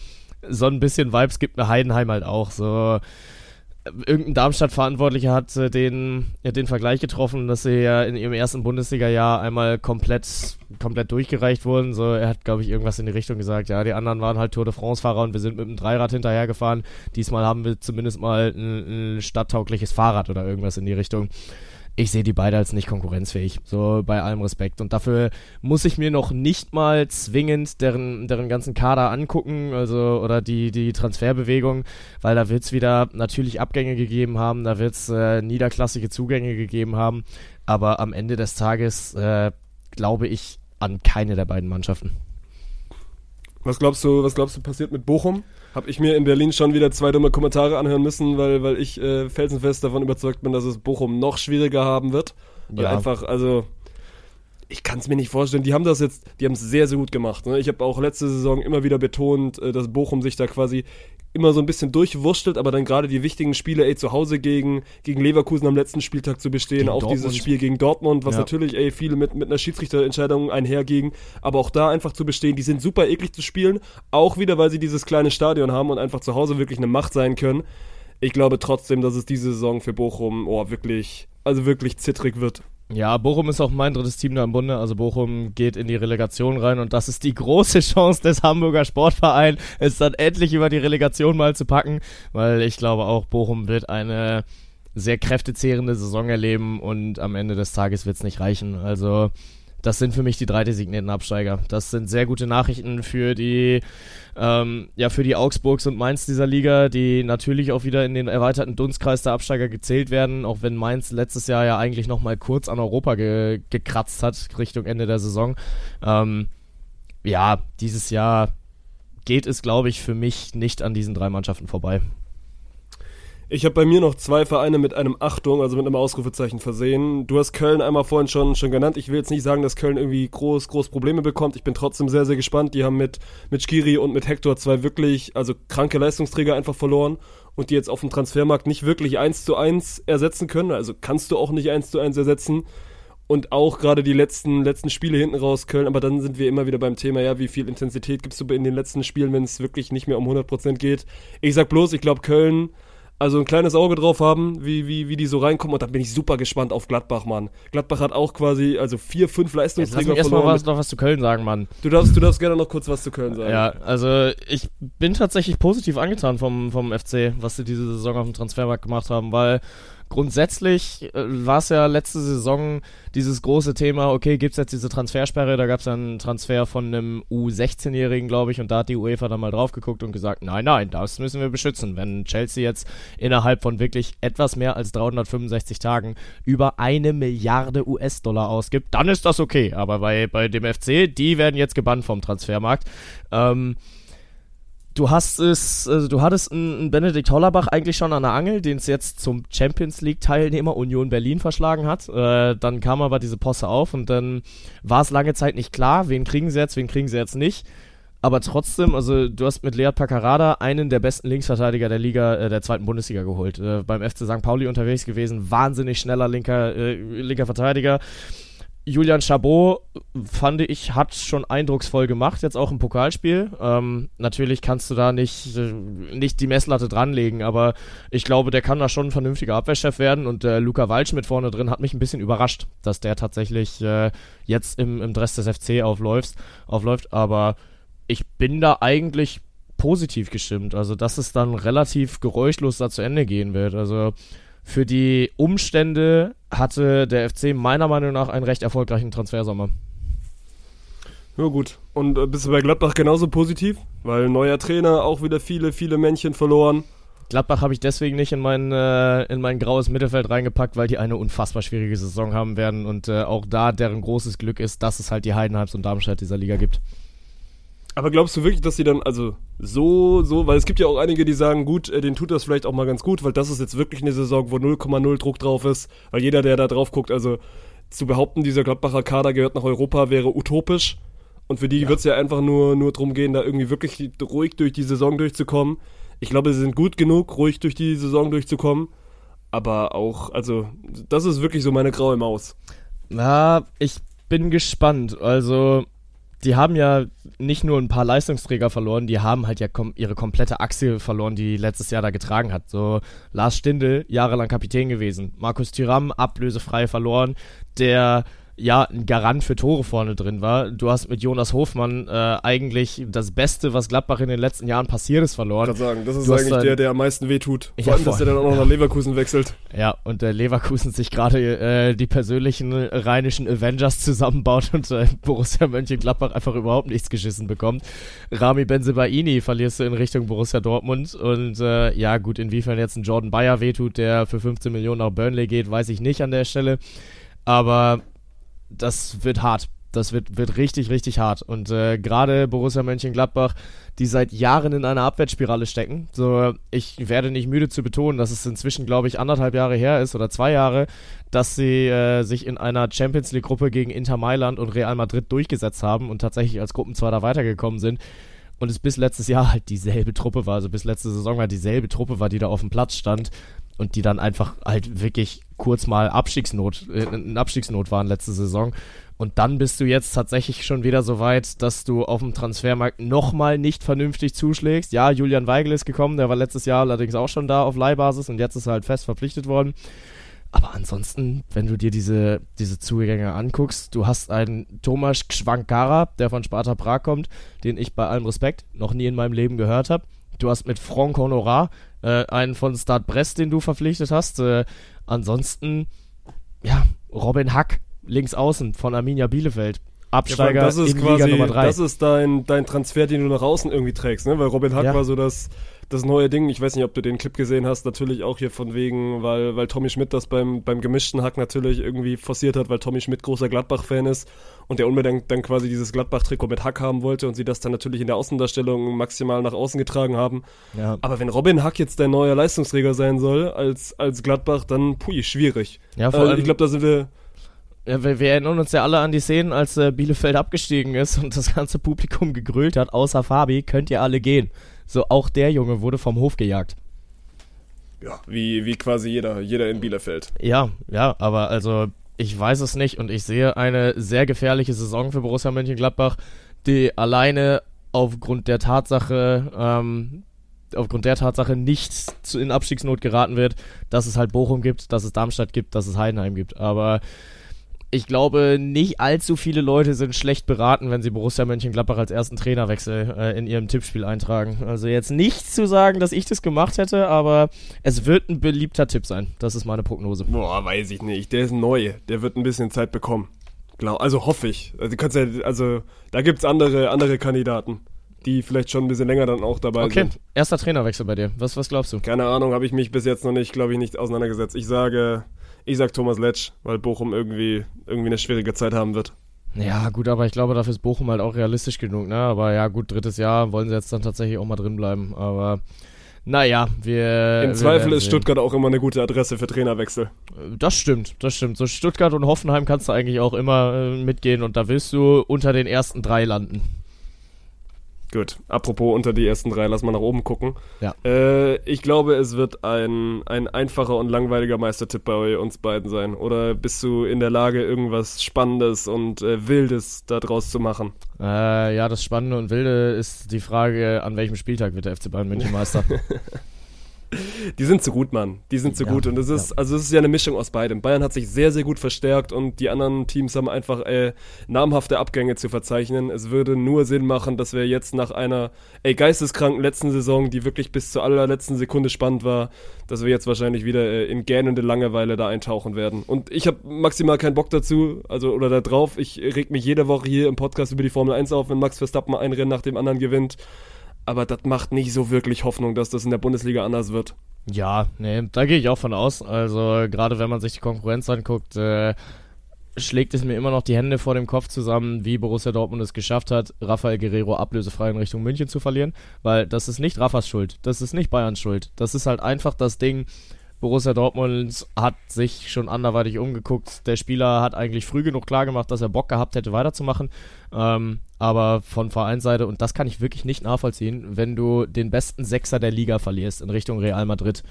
so ein bisschen Vibes gibt mir Heidenheim halt auch. So irgendein Darmstadt-Verantwortlicher hat äh, den, ja, den Vergleich getroffen, dass sie ja in ihrem ersten Bundesliga-Jahr einmal komplett, komplett durchgereicht wurden. So, er hat, glaube ich, irgendwas in die Richtung gesagt. Ja, die anderen waren halt Tour de France-Fahrer und wir sind mit dem Dreirad hinterhergefahren. Diesmal haben wir zumindest mal ein, ein stadttaugliches Fahrrad oder irgendwas in die Richtung. Ich sehe die beide als nicht konkurrenzfähig, so bei allem Respekt. Und dafür muss ich mir noch nicht mal zwingend deren, deren ganzen Kader angucken, also oder die, die Transferbewegung, weil da wird es wieder natürlich Abgänge gegeben haben, da wird es äh, niederklassige Zugänge gegeben haben, aber am Ende des Tages äh, glaube ich an keine der beiden Mannschaften. Was glaubst du, was glaubst du passiert mit Bochum? Hab ich mir in Berlin schon wieder zwei dumme Kommentare anhören müssen, weil, weil ich äh, felsenfest davon überzeugt bin, dass es Bochum noch schwieriger haben wird. Weil Ja. einfach, also ich kann es mir nicht vorstellen. Die haben das jetzt, die haben es sehr, sehr gut gemacht. Ne? Ich habe auch letzte Saison immer wieder betont, äh, dass Bochum sich da quasi immer so ein bisschen durchwurschtelt, aber dann gerade die wichtigen Spiele, ey, zu Hause gegen, gegen Leverkusen am letzten Spieltag zu bestehen, Gegen auch Dortmund. dieses Spiel gegen Dortmund, was Ja. natürlich, ey, viel mit, mit einer Schiedsrichterentscheidung einherging, aber auch da einfach zu bestehen, die sind super eklig zu spielen, auch wieder, weil sie dieses kleine Stadion haben und einfach zu Hause wirklich eine Macht sein können. Ich glaube trotzdem, dass es diese Saison für Bochum, oh, wirklich, also wirklich zittrig wird. Ja, Bochum ist auch mein drittes Team da im Bunde. Also Bochum geht in die Relegation rein und das ist die große Chance des Hamburger Sportvereins, es dann endlich über die Relegation mal zu packen, weil ich glaube auch, Bochum wird eine sehr kräftezehrende Saison erleben und am Ende des Tages wird es nicht reichen. Also das sind für mich die drei designierten Absteiger. Das sind sehr gute Nachrichten für die, ähm, ja, für die Augsburgs und Mainz dieser Liga, die natürlich auch wieder in den erweiterten Dunstkreis der Absteiger gezählt werden, auch wenn Mainz letztes Jahr ja eigentlich noch mal kurz an Europa ge gekratzt hat, Richtung Ende der Saison. Ähm, ja, dieses Jahr geht es, glaube ich, für mich nicht an diesen drei Mannschaften vorbei. Ich habe bei mir noch zwei Vereine mit einem Achtung, also mit einem Ausrufezeichen versehen. Du hast Köln einmal vorhin schon, schon genannt. Ich will jetzt nicht sagen, dass Köln irgendwie groß, groß Probleme bekommt. Ich bin trotzdem sehr, sehr gespannt. Die haben mit, mit Skiri und mit Hector zwei wirklich, also kranke Leistungsträger einfach verloren und die jetzt auf dem Transfermarkt nicht wirklich eins zu eins ersetzen können. Also kannst du auch nicht eins zu eins ersetzen. Und auch gerade die letzten, letzten Spiele hinten raus Köln, aber dann sind wir immer wieder beim Thema, ja, wie viel Intensität gibst du in den letzten Spielen, wenn es wirklich nicht mehr um 100% geht. Ich sag bloß, ich glaube Köln, also ein kleines Auge drauf haben, wie, wie, wie die so reinkommen und dann bin ich super gespannt auf Gladbach, Mann. Gladbach hat auch quasi, also vier, fünf Jetzt lass Leistungsträger erstmal was, noch was zu Köln sagen, Mann. Du darfst, du darfst gerne noch kurz was zu Köln sagen. Ja, also ich bin tatsächlich positiv angetan vom, vom FC, was sie diese Saison auf dem Transfermarkt gemacht haben, weil grundsätzlich äh, war es ja letzte Saison dieses große Thema, okay, gibt es jetzt diese Transfersperre, da gab es einen Transfer von einem U16-Jährigen, glaube ich, und da hat die UEFA dann mal drauf geguckt und gesagt, nein, nein, das müssen wir beschützen. Wenn Chelsea jetzt innerhalb von wirklich etwas mehr als 365 Tagen über eine Milliarde US-Dollar ausgibt, dann ist das okay. Aber bei, bei dem FC, die werden jetzt gebannt vom Transfermarkt. Ähm, Du hast es, also du hattest einen Benedikt Hollerbach eigentlich schon an der Angel, den es jetzt zum Champions League Teilnehmer Union Berlin verschlagen hat. Äh, dann kam aber diese Posse auf und dann war es lange Zeit nicht klar, wen kriegen sie jetzt, wen kriegen sie jetzt nicht. Aber trotzdem, also du hast mit Lead Paccarada einen der besten Linksverteidiger der Liga, äh, der zweiten Bundesliga geholt. Äh, beim FC St. Pauli unterwegs gewesen, wahnsinnig schneller linker, äh, linker Verteidiger. Julian Chabot, fand ich, hat schon eindrucksvoll gemacht, jetzt auch im Pokalspiel. Ähm, natürlich kannst du da nicht, äh, nicht die Messlatte dranlegen, aber ich glaube, der kann da schon ein vernünftiger Abwehrchef werden und äh, Luca Walsch mit vorne drin hat mich ein bisschen überrascht, dass der tatsächlich äh, jetzt im, im Dress des FC aufläuft, aufläuft, aber ich bin da eigentlich positiv gestimmt, also dass es dann relativ geräuschlos da zu Ende gehen wird, also für die Umstände hatte der FC meiner Meinung nach einen recht erfolgreichen Transfersommer. Ja gut. Und äh, bist du bei Gladbach genauso positiv? Weil neuer Trainer, auch wieder viele, viele Männchen verloren. Gladbach habe ich deswegen nicht in mein, äh, in mein graues Mittelfeld reingepackt, weil die eine unfassbar schwierige Saison haben werden und äh, auch da deren großes Glück ist, dass es halt die Heidenheims und Darmstadt dieser Liga gibt. Aber glaubst du wirklich, dass sie dann, also so, so, weil es gibt ja auch einige, die sagen, gut, äh, denen tut das vielleicht auch mal ganz gut, weil das ist jetzt wirklich eine Saison, wo 0,0 Druck drauf ist, weil jeder, der da drauf guckt, also zu behaupten, dieser Gladbacher Kader gehört nach Europa, wäre utopisch. Und für die Ja. wird es ja einfach nur, nur darum gehen, da irgendwie wirklich ruhig durch die Saison durchzukommen. Ich glaube, sie sind gut genug, ruhig durch die Saison durchzukommen. Aber auch, also, das ist wirklich so meine graue Maus. Na, ich bin gespannt. Also, die haben ja nicht nur ein paar Leistungsträger verloren, die haben halt ja kom ihre komplette Achse verloren, die letztes Jahr da getragen hat. So, Lars Stindl, jahrelang Kapitän gewesen. Markus Thuram, ablösefrei verloren. Der ja ein Garant für Tore vorne drin war. Du hast mit Jonas Hofmann äh, eigentlich das Beste, was Gladbach in den letzten Jahren passiert ist, verloren. Ich sagen, das ist Du eigentlich dann- der, der am meisten wehtut. Vor Ja, allem, dass der dann auch noch nach Leverkusen wechselt. Ja, und der Leverkusen sich gerade äh, die persönlichen rheinischen Avengers zusammenbaut und äh, Borussia Mönchengladbach einfach überhaupt nichts geschissen bekommt. Rami Benzebaini verlierst du in Richtung Borussia Dortmund und äh, ja gut, inwiefern jetzt ein Jordan Bayer wehtut, der für 15 Millionen nach Burnley geht, weiß ich nicht an der Stelle. Aber das wird hart. Das wird, wird richtig, richtig hart. Und äh, gerade Borussia Mönchengladbach, die seit Jahren in einer Abwärtsspirale stecken. So, ich werde nicht müde zu betonen, dass es inzwischen, glaube ich, anderthalb Jahre her ist oder zwei Jahre, dass sie äh, sich in einer Champions League-Gruppe gegen Inter Mailand und Real Madrid durchgesetzt haben und tatsächlich als Gruppenzweiter weitergekommen sind. Und es bis letztes Jahr halt dieselbe Truppe war, also bis letzte Saison halt dieselbe Truppe war, die da auf dem Platz stand und die dann einfach halt wirklich kurz mal Abstiegsnot, äh, in Abstiegsnot waren letzte Saison. Und dann bist du jetzt tatsächlich schon wieder so weit, dass du auf dem Transfermarkt nochmal nicht vernünftig zuschlägst. Ja, Julian Weigel ist gekommen, der war letztes Jahr allerdings auch schon da auf Leihbasis und jetzt ist er halt fest verpflichtet worden. Aber ansonsten, wenn du dir diese, diese Zugänge anguckst, du hast einen Tomasz Schwankara, der von Sparta Prag kommt, den ich bei allem Respekt noch nie in meinem Leben gehört habe. Du hast mit Franck Honorat äh, einen von Stade Brest, den du verpflichtet hast. Äh, ansonsten, ja, Robin Hack, links außen von Arminia Bielefeld. Absteiger das ist in quasi, Liga Nummer 3. das ist dein, dein Transfer, den du nach außen irgendwie trägst, ne? Weil Robin Hack Ja. war so das, das neue Ding. Ich weiß nicht, ob du den Clip gesehen hast, natürlich auch hier von wegen, weil, weil Tommy Schmidt das beim, beim gemischten Hack natürlich irgendwie forciert hat, weil Tommy Schmidt großer Gladbach-Fan ist und der unbedingt dann quasi dieses Gladbach-Trikot mit Hack haben wollte und sie das dann natürlich in der Außendarstellung maximal nach außen getragen haben. ja. Aber wenn Robin Hack jetzt dein neuer Leistungsträger sein soll als, als Gladbach, dann pui, schwierig. ja, vor Äh, allem, ich glaube, da sind wir, Ja, wir, wir erinnern uns ja alle an die Szenen, als äh, Bielefeld abgestiegen ist und das ganze Publikum gegrölt hat, außer Fabi, könnt ihr alle gehen. So, auch der Junge wurde vom Hof gejagt. ja, wie, wie quasi jeder, jeder in Bielefeld. Ja, ja, aber also, ich weiß es nicht und ich sehe eine sehr gefährliche Saison für Borussia Mönchengladbach, die alleine aufgrund der Tatsache, ähm, aufgrund der Tatsache nicht in Abstiegsnot geraten wird, dass es halt Bochum gibt, dass es Darmstadt gibt, dass es Heidenheim gibt. Aber ich glaube, nicht allzu viele Leute sind schlecht beraten, wenn sie Borussia Mönchengladbach als ersten Trainerwechsel äh, in ihrem Tippspiel eintragen. Also jetzt nicht zu sagen, dass ich das gemacht hätte, aber es wird ein beliebter Tipp sein. Das ist meine Prognose. Boah, weiß ich nicht. Der ist neu. Der wird ein bisschen Zeit bekommen. Glaub, also hoffe ich. Also, ja, also da gibt's andere, andere Kandidaten, die vielleicht schon ein bisschen länger dann auch dabei Okay, sind. erster Trainerwechsel bei dir. Was, was glaubst du? Keine Ahnung, habe ich mich bis jetzt noch nicht, glaube ich, nicht auseinandergesetzt. Ich sage, ich sag Thomas Letsch, weil Bochum irgendwie, irgendwie eine schwierige Zeit haben wird. Ja, gut, aber ich glaube, dafür ist Bochum halt auch realistisch genug, ne? Aber ja, gut, drittes Jahr wollen sie jetzt dann tatsächlich auch mal drin bleiben. Aber naja, wir. Im wir Zweifel werden ist. Stuttgart auch immer eine gute Adresse für Trainerwechsel. Das stimmt, das stimmt. So Stuttgart und Hoffenheim kannst du eigentlich auch immer äh, mitgehen und da willst du unter den ersten drei landen. Gut, apropos unter die ersten drei, lass mal nach oben gucken. Ja. Äh, ich glaube, es wird ein, ein einfacher und langweiliger Meistertipp bei uns beiden sein. Oder bist du in der Lage, irgendwas Spannendes und äh, Wildes daraus zu machen? Äh, ja, das Spannende und Wilde ist die Frage, an welchem Spieltag wird der FC Bayern München Meister? Die sind zu gut, Mann. Die sind zu Ja, gut. Und es ist, ja. also es ist ja eine Mischung aus beidem. Bayern hat sich sehr, sehr gut verstärkt und die anderen Teams haben einfach äh, namhafte Abgänge zu verzeichnen. Es würde nur Sinn machen, dass wir jetzt nach einer ey, geisteskranken letzten Saison, die wirklich bis zur allerletzten Sekunde spannend war, dass wir jetzt wahrscheinlich wieder äh, in gähnende Langeweile da eintauchen werden. Und ich habe maximal keinen Bock dazu, also oder da drauf. Ich reg mich jede Woche hier im Podcast über die Formel 1 auf, wenn Max Verstappen ein Rennen nach dem anderen gewinnt. Aber das macht nicht so wirklich Hoffnung, dass das in der Bundesliga anders wird. ja, nee, da gehe ich auch von aus. Also gerade wenn man sich die Konkurrenz anguckt, äh, schlägt es mir immer noch die Hände vor dem Kopf zusammen, wie Borussia Dortmund es geschafft hat, Rafael Guerrero ablösefrei in Richtung München zu verlieren, weil das ist nicht Raffas Schuld, das ist nicht Bayerns Schuld, das ist halt einfach das Ding, Borussia Dortmund hat sich schon anderweitig umgeguckt. Der Spieler hat eigentlich früh genug klargemacht, dass er Bock gehabt hätte, weiterzumachen. Ähm, aber von Vereinsseite, und das kann ich wirklich nicht nachvollziehen, wenn du den besten Sechser der Liga verlierst in Richtung Real Madrid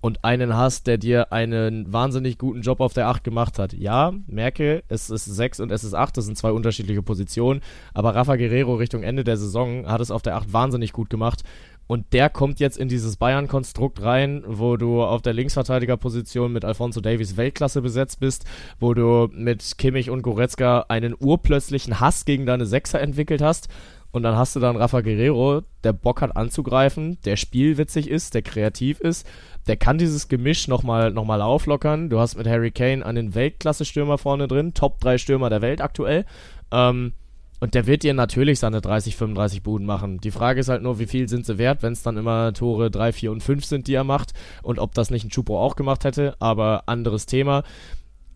und einen hast, der dir einen wahnsinnig guten Job auf der 8 gemacht hat. Ja, merke, es ist 6 und es ist 8, das sind zwei unterschiedliche Positionen, aber Rafa Guerrero Richtung Ende der Saison hat es auf der 8 wahnsinnig gut gemacht. Und der kommt jetzt in dieses Bayern-Konstrukt rein, wo du auf der Linksverteidigerposition mit Alfonso Davies Weltklasse besetzt bist, wo du mit Kimmich und Goretzka einen urplötzlichen Hass gegen deine Sechser entwickelt hast. Und dann hast du dann Rafa Guerrero, der Bock hat anzugreifen, der spielwitzig ist, der kreativ ist, der kann dieses Gemisch nochmal noch mal auflockern. Du hast mit Harry Kane einen Weltklasse-Stürmer vorne drin, Top 3 Stürmer der Welt aktuell. Ähm, und der wird dir natürlich seine 30, 35 Buden machen. Die Frage ist halt nur, wie viel sind sie wert, wenn es dann immer Tore 3, 4 und 5 sind, die er macht. Und ob das nicht ein Chupo auch gemacht hätte, aber anderes Thema.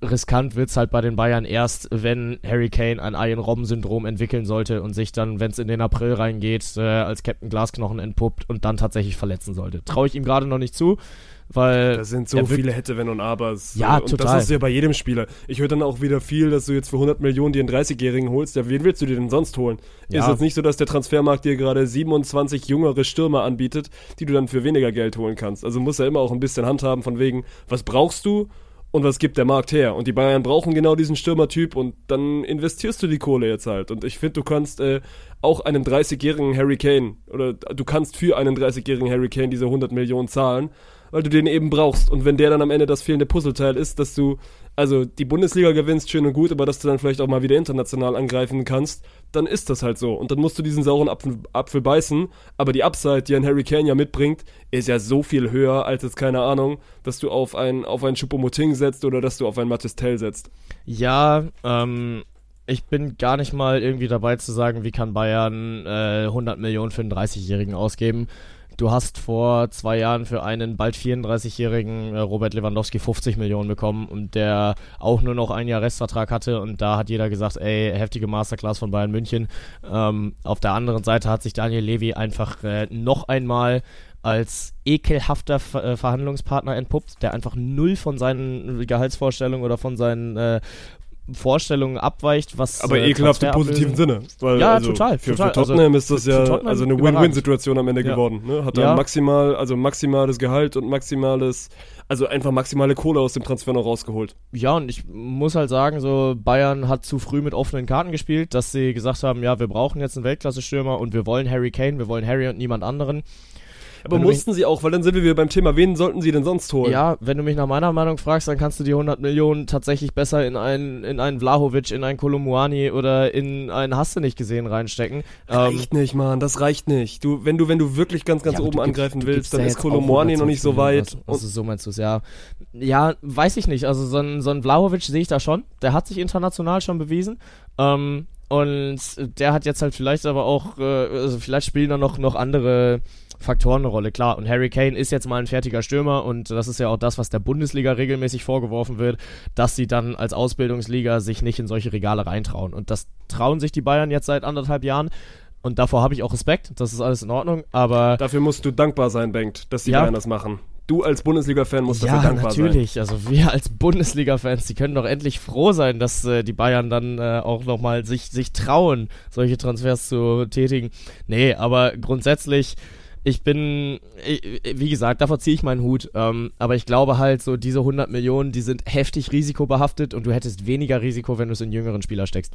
Riskant wird es halt bei den Bayern erst, wenn Harry Kane ein Iron Robben-Syndrom entwickeln sollte und sich dann, wenn es in den April reingeht, äh, als Captain Glasknochen entpuppt und dann tatsächlich verletzen sollte. Traue ich ihm gerade noch nicht zu, weil. Da sind so viele Hätte, Wenn und Abers. Ja, und total. das du ja bei jedem Spieler. Ich höre dann auch wieder viel, dass du jetzt für 100 Millionen dir einen 30-Jährigen holst. Ja, wen willst du dir denn sonst holen? Ja. Ist jetzt nicht so, dass der Transfermarkt dir gerade 27 jüngere Stürmer anbietet, die du dann für weniger Geld holen kannst. Also muss er immer auch ein bisschen handhaben von wegen, was brauchst du? Und was gibt der Markt her? Und die Bayern brauchen genau diesen Stürmertyp und dann investierst du die Kohle jetzt halt. Und ich finde, du kannst äh, auch einem 30-jährigen Harry Kane oder du kannst für einen 30-jährigen Harry Kane diese 100 Millionen zahlen, weil du den eben brauchst. Und wenn der dann am Ende das fehlende Puzzleteil ist, dass du also die Bundesliga gewinnst, schön und gut, aber dass du dann vielleicht auch mal wieder international angreifen kannst, dann ist das halt so. Und dann musst du diesen sauren Apfel, Apfel beißen. Aber die Upside, die ein Harry Kane ja mitbringt, ist ja so viel höher als jetzt, keine Ahnung, dass du auf ein, auf einen Choupo-Moting setzt oder dass du auf einen Matistel setzt. Ja, ähm, ich bin gar nicht mal irgendwie dabei zu sagen, wie kann Bayern äh, 100 Millionen für einen 30-Jährigen ausgeben. Du hast vor zwei Jahren für einen bald 34-jährigen äh, Robert Lewandowski 50 Millionen bekommen und der auch nur noch ein Jahr Restvertrag hatte und da hat jeder gesagt, ey, heftige Masterclass von Bayern München. Ähm, auf der anderen Seite hat sich Daniel Levy einfach äh, noch einmal als ekelhafter Ver äh, Verhandlungspartner entpuppt, der einfach null von seinen Gehaltsvorstellungen oder von seinen äh, Vorstellungen abweicht, was Aber äh, ekelhaft im positiven Sinne. Weil, Ja, also total, Für, total. für Tottenham Also, ist das ja also eine. Win-Win-Situation am Ende Ja. geworden. Ne? Hat Ja. er maximal, also maximales Gehalt und maximales, also einfach maximale Kohle aus dem Transfer noch rausgeholt. Ja, und ich muss halt sagen, so Bayern hat zu früh mit offenen Karten gespielt, dass sie gesagt haben, ja, wir brauchen jetzt einen Weltklasse-Stürmer und wir wollen Harry Kane, wir wollen Harry und niemand anderen. Aber mussten sie auch, weil dann sind wir wieder beim Thema, wen sollten sie denn sonst holen? Ja, wenn du mich nach meiner Meinung fragst, dann kannst du die 100 Millionen tatsächlich besser in einen, in einen Vlahovic, in einen Kolumuani oder in einen Hast du nicht gesehen reinstecken. Ähm, Reicht nicht, Mann, das reicht nicht. Du, wenn du, wenn du wirklich ganz, ganz ja, oben gibst- angreifen du willst, gibst dann da ist Kolomorni noch 120 nicht so weit. Was, also so meinst du es, ja. Ja, weiß ich nicht. Also so ein, so ein Vlahovic sehe ich da schon. Der hat sich international schon bewiesen. Ähm, und der hat jetzt halt vielleicht aber auch, äh, also vielleicht spielen da noch, noch andere Faktoren eine Rolle, klar. Und Harry Kane ist jetzt mal ein fertiger Stürmer und das ist ja auch das, was der Bundesliga regelmäßig vorgeworfen wird, dass sie dann als Ausbildungsliga sich nicht in solche Regale reintrauen. Und das trauen sich die Bayern jetzt seit anderthalb Jahren. Und davor habe ich auch Respekt, das ist alles in Ordnung, aber Dafür musst du dankbar sein, Bengt, dass die Ja. Bayern das machen. Du als Bundesliga-Fan musst ja, dafür dankbar sein. natürlich. Also wir als Bundesliga-Fans, die können doch endlich froh sein, dass äh, die Bayern dann äh, auch nochmal sich, sich trauen, solche Transfers zu tätigen. Nee, aber grundsätzlich, ich bin, ich, wie gesagt, davor ziehe ich meinen Hut. Ähm, aber ich glaube halt, so diese 100 Millionen, die sind heftig risikobehaftet und du hättest weniger Risiko, wenn du es in jüngeren Spieler steckst.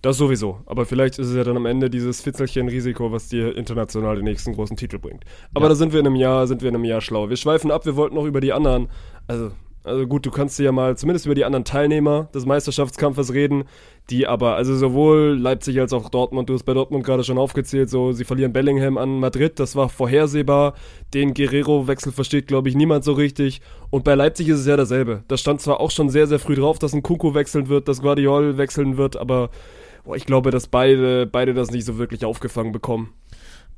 Das sowieso. Aber vielleicht ist es ja dann am Ende dieses Fitzelchen-Risiko, was dir international den nächsten großen Titel bringt. Aber Ja. da sind wir in einem Jahr, sind wir in einem Jahr schlau. Wir schweifen ab, wir wollten noch über die anderen. Also, also gut, du kannst ja mal zumindest über die anderen Teilnehmer des Meisterschaftskampfes reden, die aber, also sowohl Leipzig als auch Dortmund, du hast bei Dortmund gerade schon aufgezählt, so sie verlieren Bellingham an Madrid, das war vorhersehbar. Den Guerrero-Wechsel versteht, glaube ich, niemand so richtig. Und bei Leipzig ist es ja dasselbe. Da stand zwar auch schon sehr, sehr früh drauf, dass ein Kuku wechseln wird, dass Guardiol wechseln wird, aber boah, ich glaube, dass beide, beide das nicht so wirklich aufgefangen bekommen.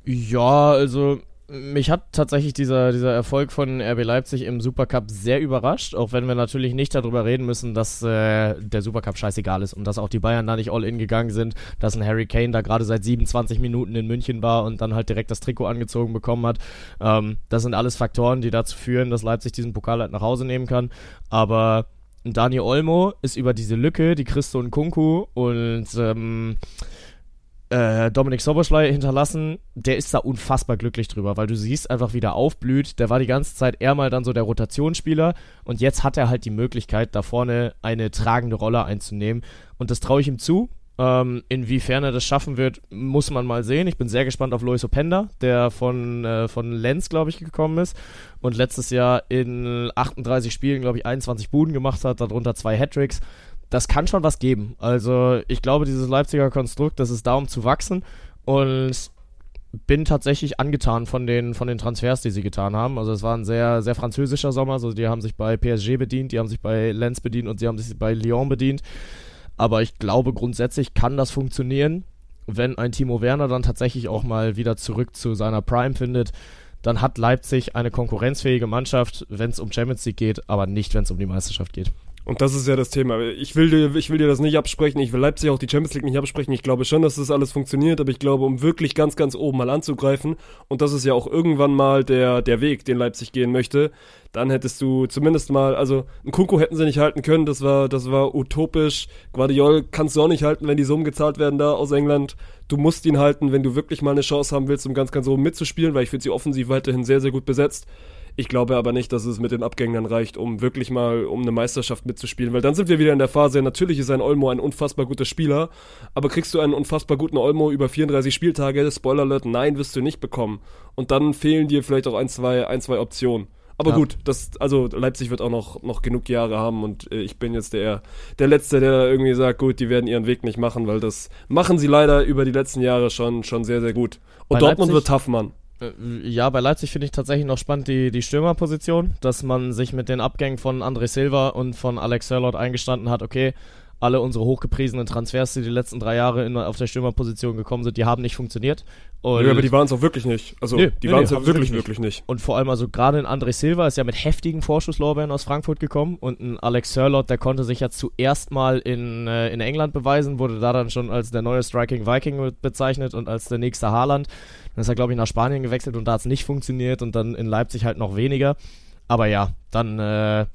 Ja, also mich hat tatsächlich dieser, dieser Erfolg von RB Leipzig im Supercup sehr überrascht, auch wenn wir natürlich nicht darüber reden müssen, dass äh, der Supercup scheißegal ist und dass auch die Bayern da nicht all in gegangen sind, dass ein Harry Kane da gerade seit 27 Minuten in München war und dann halt direkt das Trikot angezogen bekommen hat. Ähm, das sind alles Faktoren, die dazu führen, dass Leipzig diesen Pokal halt nach Hause nehmen kann. Aber Dani Olmo ist über diese Lücke, die Christo und Kunku und ähm, äh, Dominik Soboschlei hinterlassen, der ist da unfassbar glücklich drüber, weil du siehst einfach, wie der aufblüht. Der war die ganze Zeit eher mal dann so der Rotationsspieler und jetzt hat er halt die Möglichkeit, da vorne eine tragende Rolle einzunehmen und das traue ich ihm zu. Ähm, inwiefern er das schaffen wird, muss man mal sehen. Ich bin sehr gespannt auf Lois Openda, der von, äh, von Lenz, glaube ich, gekommen ist und letztes Jahr in 38 Spielen, glaube ich, 21 Buden gemacht hat, darunter zwei Hattricks das kann schon was geben. Also ich glaube, dieses Leipziger Konstrukt, das ist da, um zu wachsen und bin tatsächlich angetan von den, von den Transfers, die sie getan haben. Also es war ein sehr, sehr französischer Sommer. Also die haben sich bei PSG bedient, die haben sich bei Lens bedient und sie haben sich bei Lyon bedient. Aber ich glaube, grundsätzlich kann das funktionieren, wenn ein Timo Werner dann tatsächlich auch mal wieder zurück zu seiner Prime findet. Dann hat Leipzig eine konkurrenzfähige Mannschaft, wenn es um Champions League geht, aber nicht, wenn es um die Meisterschaft geht. Und das ist ja das Thema. Ich will, dir, ich will dir das nicht absprechen. Ich will Leipzig auch die Champions League nicht absprechen. Ich glaube schon, dass das alles funktioniert, aber ich glaube, um wirklich ganz, ganz oben mal anzugreifen, und das ist ja auch irgendwann mal der, der Weg, den Leipzig gehen möchte, dann hättest du zumindest mal, also einen Kunku hätten sie nicht halten können, das war, das war utopisch. Guardiol kannst du auch nicht halten, wenn die Summen gezahlt werden da aus England. Du musst ihn halten, wenn du wirklich mal eine Chance haben willst, um ganz, ganz oben mitzuspielen, weil ich finde sie offensiv weiterhin sehr, sehr gut besetzt. Ich glaube aber nicht, dass es mit den Abgängen dann reicht, um wirklich mal um eine Meisterschaft mitzuspielen, weil dann sind wir wieder in der Phase, natürlich ist ein Olmo ein unfassbar guter Spieler, aber kriegst du einen unfassbar guten Olmo über 34 Spieltage, Spoiler Alert, nein, wirst du nicht bekommen. Und dann fehlen dir vielleicht auch ein, zwei, ein, zwei Optionen. Aber Ja. gut, das, also Leipzig wird auch noch, noch genug Jahre haben und äh, ich bin jetzt der, der Letzte, der irgendwie sagt, gut, die werden ihren Weg nicht machen, weil das machen sie leider über die letzten Jahre schon, schon sehr, sehr gut. Und Bei Dortmund Leipzig- wird tough, Mann. Äh, Ja, bei Leipzig finde ich tatsächlich noch spannend die, die Stürmerposition, dass man sich mit den Abgängen von André Silva und von Alex Sörlot eingestanden hat, okay, alle unsere hochgepriesenen Transfers, die die letzten drei Jahre in, auf der Stürmerposition gekommen sind, die haben nicht funktioniert. Und, Nö, aber die waren es auch wirklich nicht. Also, Nö, die nö, waren es ja haben sie wirklich, wirklich nicht. und vor allem also gerade in André Silva ist ja mit heftigen Vorschusslorbeeren aus Frankfurt gekommen und ein Alex Sörlot, der konnte sich ja zuerst mal in, äh, in England beweisen, wurde da dann schon als der neue Striking Viking bezeichnet und als der nächste Haaland. Dann ist er, glaube ich, nach Spanien gewechselt und da hat es nicht funktioniert und dann in Leipzig halt noch weniger. Aber ja, dann äh,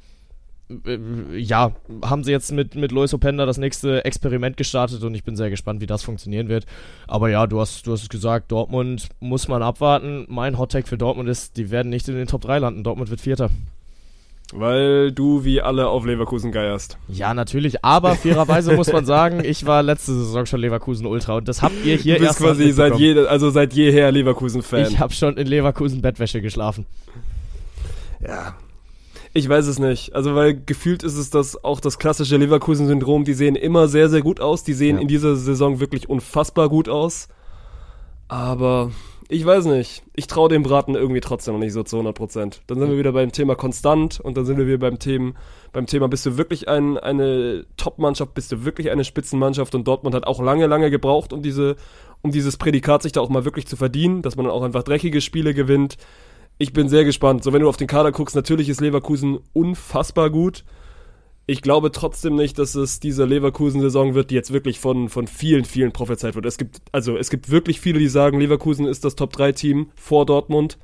ja, haben sie jetzt mit, mit Lois Openda das nächste Experiment gestartet und ich bin sehr gespannt, wie das funktionieren wird. Aber ja, du hast, du hast es gesagt, Dortmund muss man abwarten. Mein Hottag für Dortmund ist, die werden nicht in den Top 3 landen. Dortmund wird Vierter. Weil du wie alle auf Leverkusen geierst. Ja, natürlich, aber fairerweise muss man sagen, ich war letzte Saison schon Leverkusen Ultra und das habt ihr hier Du bist erst quasi seit, je, also seit jeher Leverkusen-Fan. Ich habe schon in Leverkusen Bettwäsche geschlafen. Ja. Ich weiß es nicht. Also, weil gefühlt ist es das auch das klassische Leverkusen-Syndrom. Die sehen immer sehr, sehr gut aus. Die sehen Ja. in dieser Saison wirklich unfassbar gut aus. Aber ich weiß nicht. Ich traue dem Braten irgendwie trotzdem noch nicht so zu 100 Prozent. Dann sind wir wieder beim Thema konstant und dann sind wir wieder beim Thema, beim Thema, bist du wirklich ein, eine Top-Mannschaft, bist du wirklich eine Spitzenmannschaft und Dortmund hat auch lange, lange gebraucht, um diese, um dieses Prädikat sich da auch mal wirklich zu verdienen, dass man dann auch einfach dreckige Spiele gewinnt. Ich bin sehr gespannt. So, wenn du auf den Kader guckst, natürlich ist Leverkusen unfassbar gut. Ich glaube trotzdem nicht, dass es diese Leverkusen-Saison wird, die jetzt wirklich von, von vielen, vielen prophezeit wird. Es gibt, also es gibt wirklich viele, die sagen, Leverkusen ist das Top-3-Team vor Dortmund.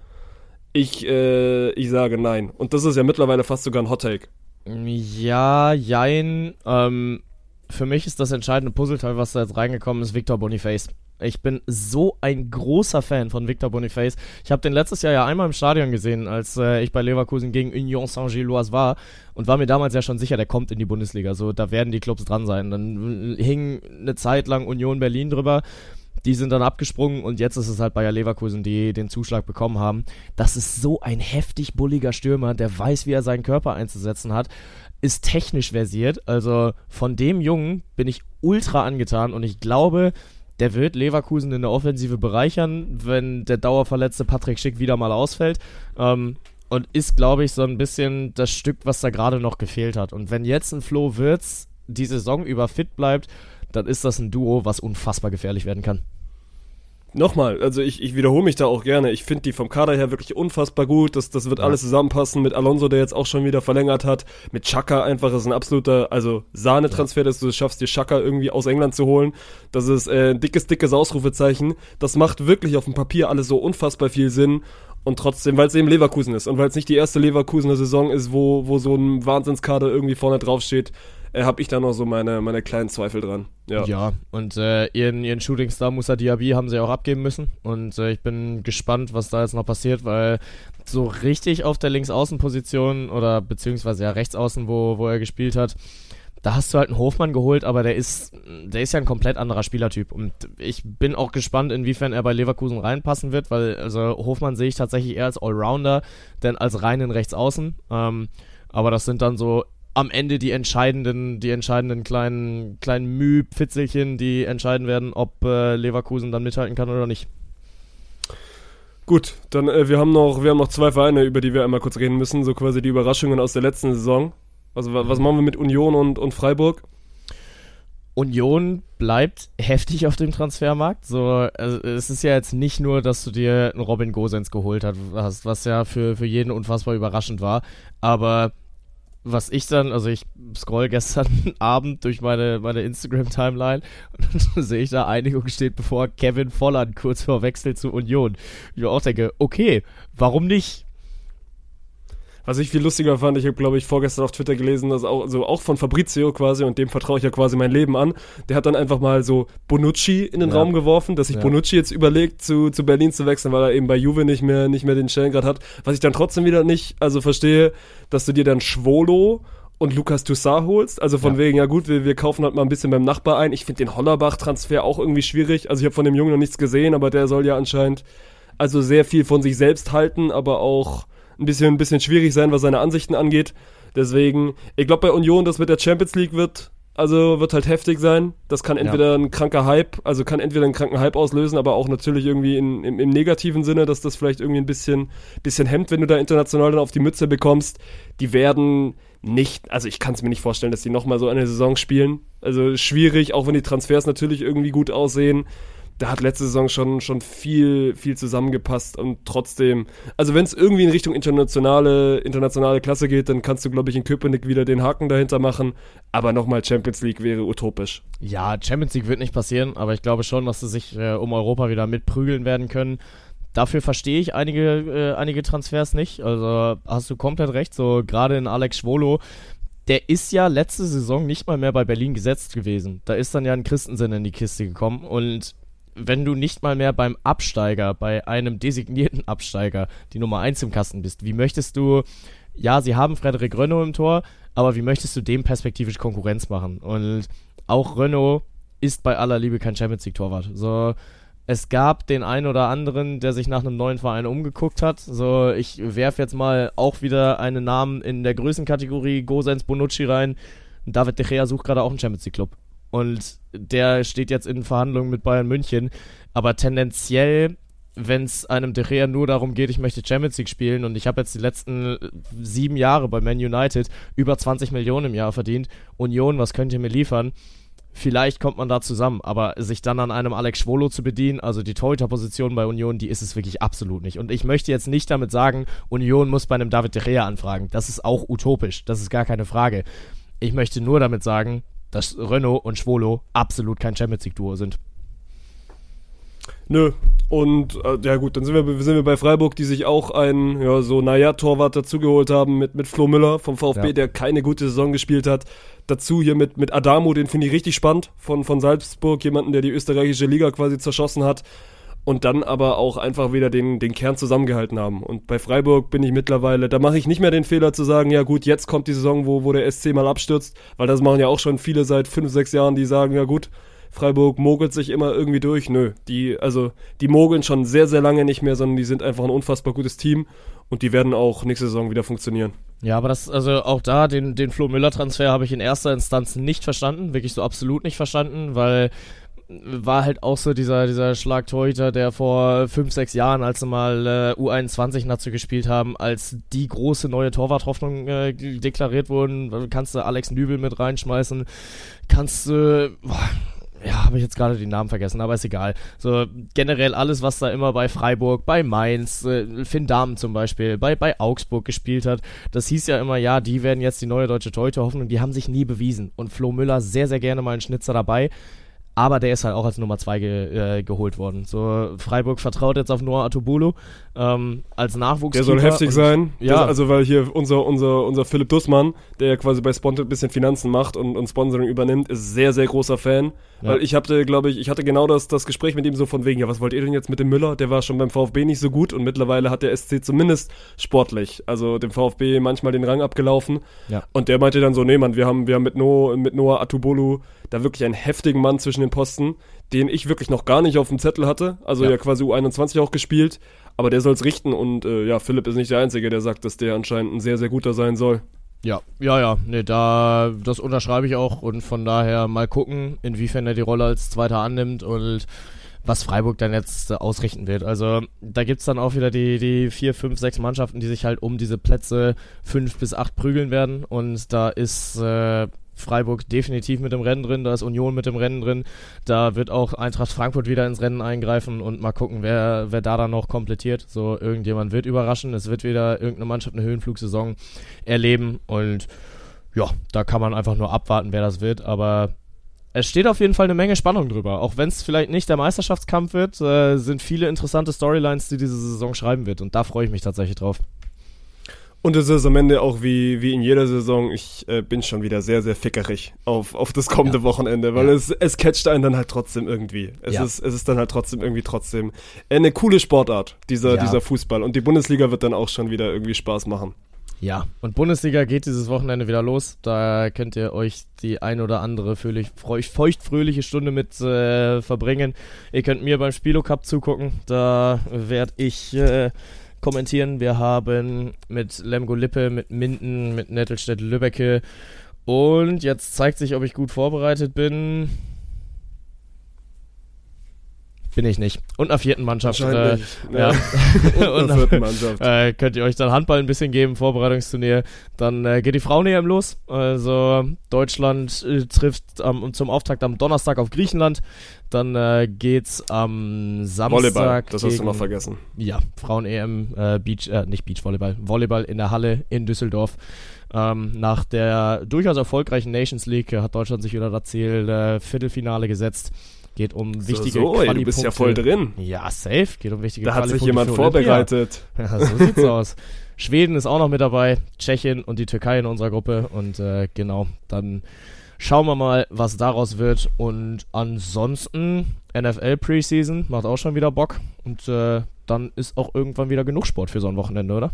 Ich, äh, ich sage nein. Und das ist ja mittlerweile fast sogar ein Hot-Take. Ja, jein. Ähm, für mich ist das entscheidende Puzzleteil, was da jetzt reingekommen ist, Victor Boniface. Ich bin so ein großer Fan von Victor Boniface. Ich habe den letztes Jahr ja einmal im Stadion gesehen, als äh, ich bei Leverkusen gegen Union Saint-Gilloise war und war mir damals ja schon sicher, der kommt in die Bundesliga. So, da werden die Clubs dran sein. Dann äh, hing eine Zeit lang Union Berlin drüber. Die sind dann abgesprungen und jetzt ist es halt Bayer Leverkusen, die den Zuschlag bekommen haben. Das ist so ein heftig bulliger Stürmer, der weiß, wie er seinen Körper einzusetzen hat, ist technisch versiert. Also von dem Jungen bin ich ultra angetan und ich glaube, der wird Leverkusen in der Offensive bereichern, wenn der dauerverletzte Patrick Schick wieder mal ausfällt. Ähm, und ist, glaube ich, so ein bisschen das Stück, was da gerade noch gefehlt hat. Und wenn jetzt ein Flo Wirtz die Saison über fit bleibt, dann ist das ein Duo, was unfassbar gefährlich werden kann. Nochmal, also ich, ich wiederhole mich da auch gerne. Ich finde die vom Kader her wirklich unfassbar gut. Das, das wird Ja. alles zusammenpassen mit Alonso, der jetzt auch schon wieder verlängert hat. Mit Chaka einfach, das ist ein absoluter, also Sahnetransfer, dass du es schaffst, dir Chaka irgendwie aus England zu holen. Das ist äh, ein dickes, dickes Ausrufezeichen. Das macht wirklich auf dem Papier alles so unfassbar viel Sinn. Und trotzdem, weil es eben Leverkusen ist und weil es nicht die erste Leverkusener Saison ist, wo, wo so ein Wahnsinnskader irgendwie vorne drauf steht, äh, habe ich da noch so meine, meine kleinen Zweifel dran. Ja. Ja, und äh, ihren, ihren Shootingstar Musa Diaby haben sie auch abgeben müssen. Und äh, ich bin gespannt, was da jetzt noch passiert, weil so richtig auf der Linksaußenposition oder beziehungsweise ja Rechtsaußen, wo, wo er gespielt hat, da hast du halt einen Hofmann geholt, aber der ist, der ist ja ein komplett anderer Spielertyp. Und ich bin auch gespannt, inwiefern er bei Leverkusen reinpassen wird, weil also Hofmann sehe ich tatsächlich eher als Allrounder, denn als reinen Rechtsaußen. Ähm, aber das sind dann so am Ende die entscheidenden, die entscheidenden kleinen, kleinen Müh-Pfitzelchen, die entscheiden werden, ob äh, Leverkusen dann mithalten kann oder nicht. Gut, dann äh, wir haben noch wir haben noch zwei Vereine, über die wir einmal kurz reden müssen, so quasi die Überraschungen aus der letzten Saison. Also wa- was machen wir mit Union und, und Freiburg? Union bleibt heftig auf dem Transfermarkt. So, also es ist ja jetzt nicht nur, dass du dir einen Robin Gosens geholt hast, was ja für, für jeden unfassbar überraschend war. Aber was ich dann, also ich scroll gestern Abend durch meine, meine Instagram-Timeline und dann sehe ich da Einigung steht, bevor Kevin Volland kurz vor Wechsel zu Union. Ich auch denke, okay, warum nicht? Was ich viel lustiger fand, ich habe glaube ich vorgestern auf Twitter gelesen, dass auch also auch von Fabrizio quasi und dem vertraue ich ja quasi mein Leben an. Der hat dann einfach mal so Bonucci in den Ja. Raum geworfen, dass sich Ja. Bonucci jetzt überlegt zu, zu Berlin zu wechseln, weil er eben bei Juve nicht mehr nicht mehr den Stellengrad hat. Was ich dann trotzdem wieder nicht also verstehe, dass du dir dann Schwolo und Lukas Toussaint holst. Also von Ja. wegen, ja gut, wir, wir kaufen halt mal ein bisschen beim Nachbar ein. Ich finde den Hollerbach-Transfer auch irgendwie schwierig. Also ich habe von dem Jungen noch nichts gesehen, aber der soll ja anscheinend also sehr viel von sich selbst halten, aber auch ein bisschen, ein bisschen schwierig sein, was seine Ansichten angeht. Deswegen, ich glaube bei Union, das mit der Champions League wird, also wird halt heftig sein. Das kann entweder ein kranker Hype, also kann entweder einen kranken Hype auslösen, aber auch natürlich irgendwie in, im, im negativen Sinne, dass das vielleicht irgendwie ein bisschen, bisschen hemmt, wenn du da international dann auf die Mütze bekommst. Die werden nicht, also ich kann es mir nicht vorstellen, dass die nochmal so eine Saison spielen. Also schwierig, auch wenn die Transfers natürlich irgendwie gut aussehen da hat letzte Saison schon, schon viel, viel zusammengepasst und trotzdem, also wenn es irgendwie in Richtung internationale, internationale Klasse geht, dann kannst du, glaube ich, in Köpenick wieder den Haken dahinter machen. Aber nochmal Champions League wäre utopisch. Ja, Champions League wird nicht passieren, aber ich glaube schon, dass sie sich äh, um Europa wieder mitprügeln werden können. Dafür verstehe ich einige, äh, einige Transfers nicht. Also hast du komplett recht, so gerade in Alex Schwolo. Der ist ja letzte Saison nicht mal mehr bei Berlin gesetzt gewesen. Da ist dann ja ein Christensen in die Kiste gekommen und wenn du nicht mal mehr beim Absteiger, bei einem designierten Absteiger, die Nummer 1 im Kasten bist, wie möchtest du ja, sie haben Frederik Renault im Tor, aber wie möchtest du dem perspektivisch Konkurrenz machen? Und auch Renault ist bei aller Liebe kein Champions League Torwart. So, es gab den einen oder anderen, der sich nach einem neuen Verein umgeguckt hat. So, ich werfe jetzt mal auch wieder einen Namen in der Größenkategorie Gosens Bonucci rein. David De Gea sucht gerade auch einen Champions League Club. Und der steht jetzt in Verhandlungen mit Bayern München. Aber tendenziell, wenn es einem De Gea nur darum geht, ich möchte Champions League spielen und ich habe jetzt die letzten sieben Jahre bei Man United über 20 Millionen im Jahr verdient. Union, was könnt ihr mir liefern? Vielleicht kommt man da zusammen, aber sich dann an einem Alex Schwolo zu bedienen, also die Torhüter-Position bei Union, die ist es wirklich absolut nicht. Und ich möchte jetzt nicht damit sagen, Union muss bei einem David De Gea anfragen. Das ist auch utopisch, das ist gar keine Frage. Ich möchte nur damit sagen, dass Renault und Schwolo absolut kein Champions League-Duo sind. Nö. Und äh, ja gut, dann sind wir, sind wir bei Freiburg, die sich auch einen, ja, so, naja, Torwart dazugeholt haben mit, mit Flo Müller vom VfB, Ja. der keine gute Saison gespielt hat. Dazu hier mit, mit Adamo, den finde ich richtig spannend, von, von Salzburg, jemanden, der die österreichische Liga quasi zerschossen hat. Und dann aber auch einfach wieder den, den Kern zusammengehalten haben. Und bei Freiburg bin ich mittlerweile, da mache ich nicht mehr den Fehler zu sagen, ja gut, jetzt kommt die Saison, wo, wo der SC mal abstürzt, weil das machen ja auch schon viele seit fünf, sechs Jahren, die sagen, ja gut, Freiburg mogelt sich immer irgendwie durch. Nö, die, also, die mogeln schon sehr, sehr lange nicht mehr, sondern die sind einfach ein unfassbar gutes Team und die werden auch nächste Saison wieder funktionieren. Ja, aber das, also auch da, den, den Flo Müller-Transfer habe ich in erster Instanz nicht verstanden, wirklich so absolut nicht verstanden, weil war halt auch so dieser, dieser Schlagtorhüter, der vor fünf, sechs Jahren, als sie mal äh, U21 Nazi gespielt haben, als die große neue Torwarthoffnung äh, deklariert wurden. Kannst du Alex Nübel mit reinschmeißen, kannst du, boah, ja, habe ich jetzt gerade den Namen vergessen, aber ist egal. So generell alles, was da immer bei Freiburg, bei Mainz, äh, Finn Dahmen zum Beispiel, bei, bei Augsburg gespielt hat, das hieß ja immer, ja, die werden jetzt die neue deutsche Torhüter-Hoffnung, die haben sich nie bewiesen. Und Flo Müller sehr, sehr gerne mal einen Schnitzer dabei. Aber der ist halt auch als Nummer 2 ge äh, geholt worden. So, Freiburg vertraut jetzt auf Noah Atubulu ähm, als Nachwuchs. Der soll heftig sein. Ja. Das, also weil hier unser, unser, unser Philipp Dussmann, der ja quasi bei Sponsored ein bisschen Finanzen macht und, und Sponsoring übernimmt, ist sehr, sehr großer Fan. Ja. Weil ich hatte, glaube ich, ich hatte genau das, das Gespräch mit ihm so von wegen, ja, was wollt ihr denn jetzt mit dem Müller? Der war schon beim VfB nicht so gut und mittlerweile hat der SC zumindest sportlich, also dem VfB manchmal den Rang abgelaufen. Ja. Und der meinte dann so, nee, Mann, wir haben, wir haben mit, no, mit Noah Atubolu da wirklich einen heftigen Mann zwischen den Posten, den ich wirklich noch gar nicht auf dem Zettel hatte. Also Ja. ja, quasi U21 auch gespielt. Aber der soll es richten und äh, ja, Philipp ist nicht der Einzige, der sagt, dass der anscheinend ein sehr, sehr guter sein soll. Ja, ja, ja, nee, da, das unterschreibe ich auch und von daher mal gucken, inwiefern er die Rolle als Zweiter annimmt und was Freiburg dann jetzt äh, ausrichten wird. Also da gibt's dann auch wieder die, die vier, fünf, sechs Mannschaften, die sich halt um diese Plätze fünf bis acht prügeln werden und da ist äh, Freiburg definitiv mit dem Rennen drin, da ist Union mit dem Rennen drin, da wird auch Eintracht Frankfurt wieder ins Rennen eingreifen und mal gucken, wer, wer da dann noch komplettiert. So, irgendjemand wird überraschen, es wird wieder irgendeine Mannschaft eine Höhenflugsaison erleben und ja, da kann man einfach nur abwarten, wer das wird, aber es steht auf jeden Fall eine Menge Spannung drüber. Auch wenn es vielleicht nicht der Meisterschaftskampf wird, äh, sind viele interessante Storylines, die diese Saison schreiben wird und da freue ich mich tatsächlich drauf. Und es ist am Ende auch wie, wie in jeder Saison, ich äh, bin schon wieder sehr, sehr fickerig auf, auf das kommende Ja. Wochenende, weil Ja. es, es catcht einen dann halt trotzdem irgendwie. Es, Ja. ist, es ist dann halt trotzdem irgendwie trotzdem eine coole Sportart, dieser, dieser Fußball. Und die Bundesliga wird dann auch schon wieder irgendwie Spaß machen. Ja, und Bundesliga geht dieses Wochenende wieder los. Da könnt ihr euch die ein oder andere feuchtfröhliche Stunde mit äh, verbringen. Ihr könnt mir beim Spielo Cup zugucken. Da werde ich äh, kommentieren. Wir haben mit Lemgo Lippe, mit Minden, mit Nettelstedt Lübbecke. Und jetzt zeigt sich, ob ich gut vorbereitet bin. Bin ich nicht. Und einer vierten Mannschaft. Äh, Wahrscheinlich. ja. Und einer vierten Mannschaft. äh, könnt ihr euch dann Handball ein bisschen geben, Vorbereitungsturnier. Dann äh, geht die Frauen-EM los. Also Deutschland äh, trifft am, zum Auftakt am Donnerstag auf Griechenland. Dann äh, geht's am Samstag. Volleyball, das hast du gegen- noch vergessen. Ja, Frauen-EM, äh, Beach, äh, nicht Beachvolleyball, Volleyball in der Halle in Düsseldorf. Ähm, nach der durchaus erfolgreichen Nations League hat Deutschland sich wieder das Ziel Viertelfinale gesetzt. Geht um wichtige so, so ey, du bist ja voll drin. Ja, safe. Geht um wichtige Da hat sich jemand vorbereitet. Ja, so sieht's aus. Schweden ist auch noch mit dabei, Tschechien und die Türkei in unserer Gruppe. Und äh, genau, dann schauen wir mal, was daraus wird. Und ansonsten NFL Preseason macht auch schon wieder Bock. Und äh, dann ist auch irgendwann wieder genug Sport für so ein Wochenende, oder?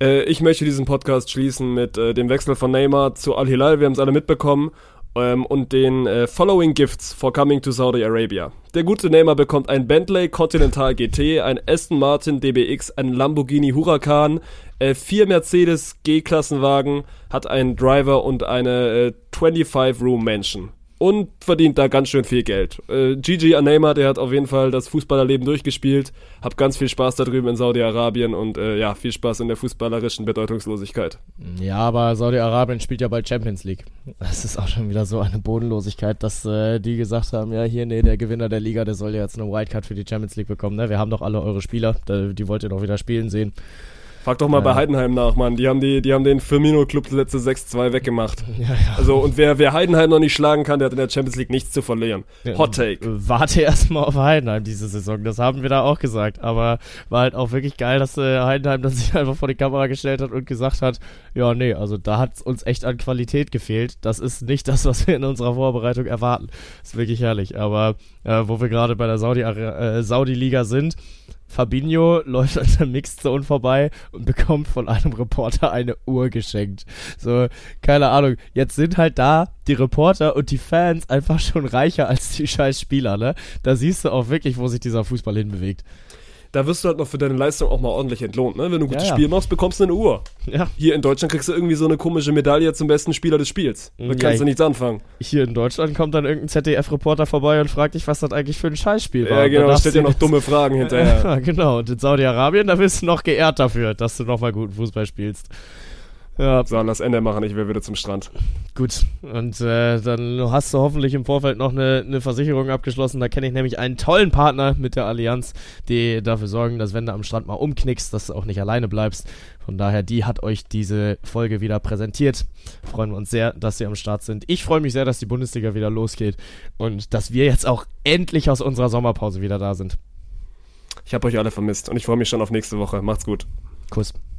Äh, ich möchte diesen Podcast schließen mit äh, dem Wechsel von Neymar zu Al-Hilal. Wir haben es alle mitbekommen. Ähm, und den äh, Following Gifts for Coming to Saudi Arabia. Der gute Neymar bekommt ein Bentley Continental GT, ein Aston Martin DBX, ein Lamborghini Huracan, äh, vier Mercedes G-Klassenwagen, hat einen Driver und eine äh, 25-Room-Mansion. Und verdient da ganz schön viel Geld. Äh, Gigi Anema, der hat auf jeden Fall das Fußballerleben durchgespielt. Hab ganz viel Spaß da drüben in Saudi-Arabien und äh, ja, viel Spaß in der fußballerischen Bedeutungslosigkeit. Ja, aber Saudi-Arabien spielt ja bald Champions League. Das ist auch schon wieder so eine Bodenlosigkeit, dass äh, die gesagt haben, ja hier, nee, der Gewinner der Liga, der soll ja jetzt eine Wildcard für die Champions League bekommen. Ne? Wir haben doch alle eure Spieler, die wollt ihr doch wieder spielen sehen. Frag doch mal ja. bei Heidenheim nach, Mann. Die haben, die, die haben den Firmino-Club letzte 6-2 weggemacht. Ja, ja. Also, und wer, wer Heidenheim noch nicht schlagen kann, der hat in der Champions League nichts zu verlieren. Hot Take. Warte erstmal auf Heidenheim diese Saison. Das haben wir da auch gesagt. Aber war halt auch wirklich geil, dass äh, Heidenheim dann sich einfach vor die Kamera gestellt hat und gesagt hat, ja, nee, also da hat es uns echt an Qualität gefehlt. Das ist nicht das, was wir in unserer Vorbereitung erwarten. ist wirklich herrlich. Aber äh, wo wir gerade bei der Saudi-Liga äh, Saudi sind, Fabinho läuft an der Mixzone vorbei und bekommt von einem Reporter eine Uhr geschenkt. So, keine Ahnung. Jetzt sind halt da die Reporter und die Fans einfach schon reicher als die scheiß Spieler, ne? Da siehst du auch wirklich, wo sich dieser Fußball hinbewegt da wirst du halt noch für deine Leistung auch mal ordentlich entlohnt. Ne? Wenn du ein gutes ja, ja. Spiel machst, bekommst du eine Uhr. Ja. Hier in Deutschland kriegst du irgendwie so eine komische Medaille zum besten Spieler des Spiels. Da kannst du nichts anfangen. Hier in Deutschland kommt dann irgendein ZDF-Reporter vorbei und fragt dich, was das eigentlich für ein Scheißspiel war. Ja, genau, da stellt dir noch dumme Fragen hinterher. Ja, genau. Und in Saudi-Arabien, da wirst du noch geehrt dafür, dass du nochmal guten Fußball spielst. Ja. So, lass Ende machen, ich will wieder zum Strand. Gut, und äh, dann hast du hoffentlich im Vorfeld noch eine, eine Versicherung abgeschlossen. Da kenne ich nämlich einen tollen Partner mit der Allianz, die dafür sorgen, dass wenn du am Strand mal umknickst, dass du auch nicht alleine bleibst. Von daher, die hat euch diese Folge wieder präsentiert. Freuen wir uns sehr, dass sie am Start sind. Ich freue mich sehr, dass die Bundesliga wieder losgeht und dass wir jetzt auch endlich aus unserer Sommerpause wieder da sind. Ich habe euch alle vermisst und ich freue mich schon auf nächste Woche. Macht's gut. Kuss.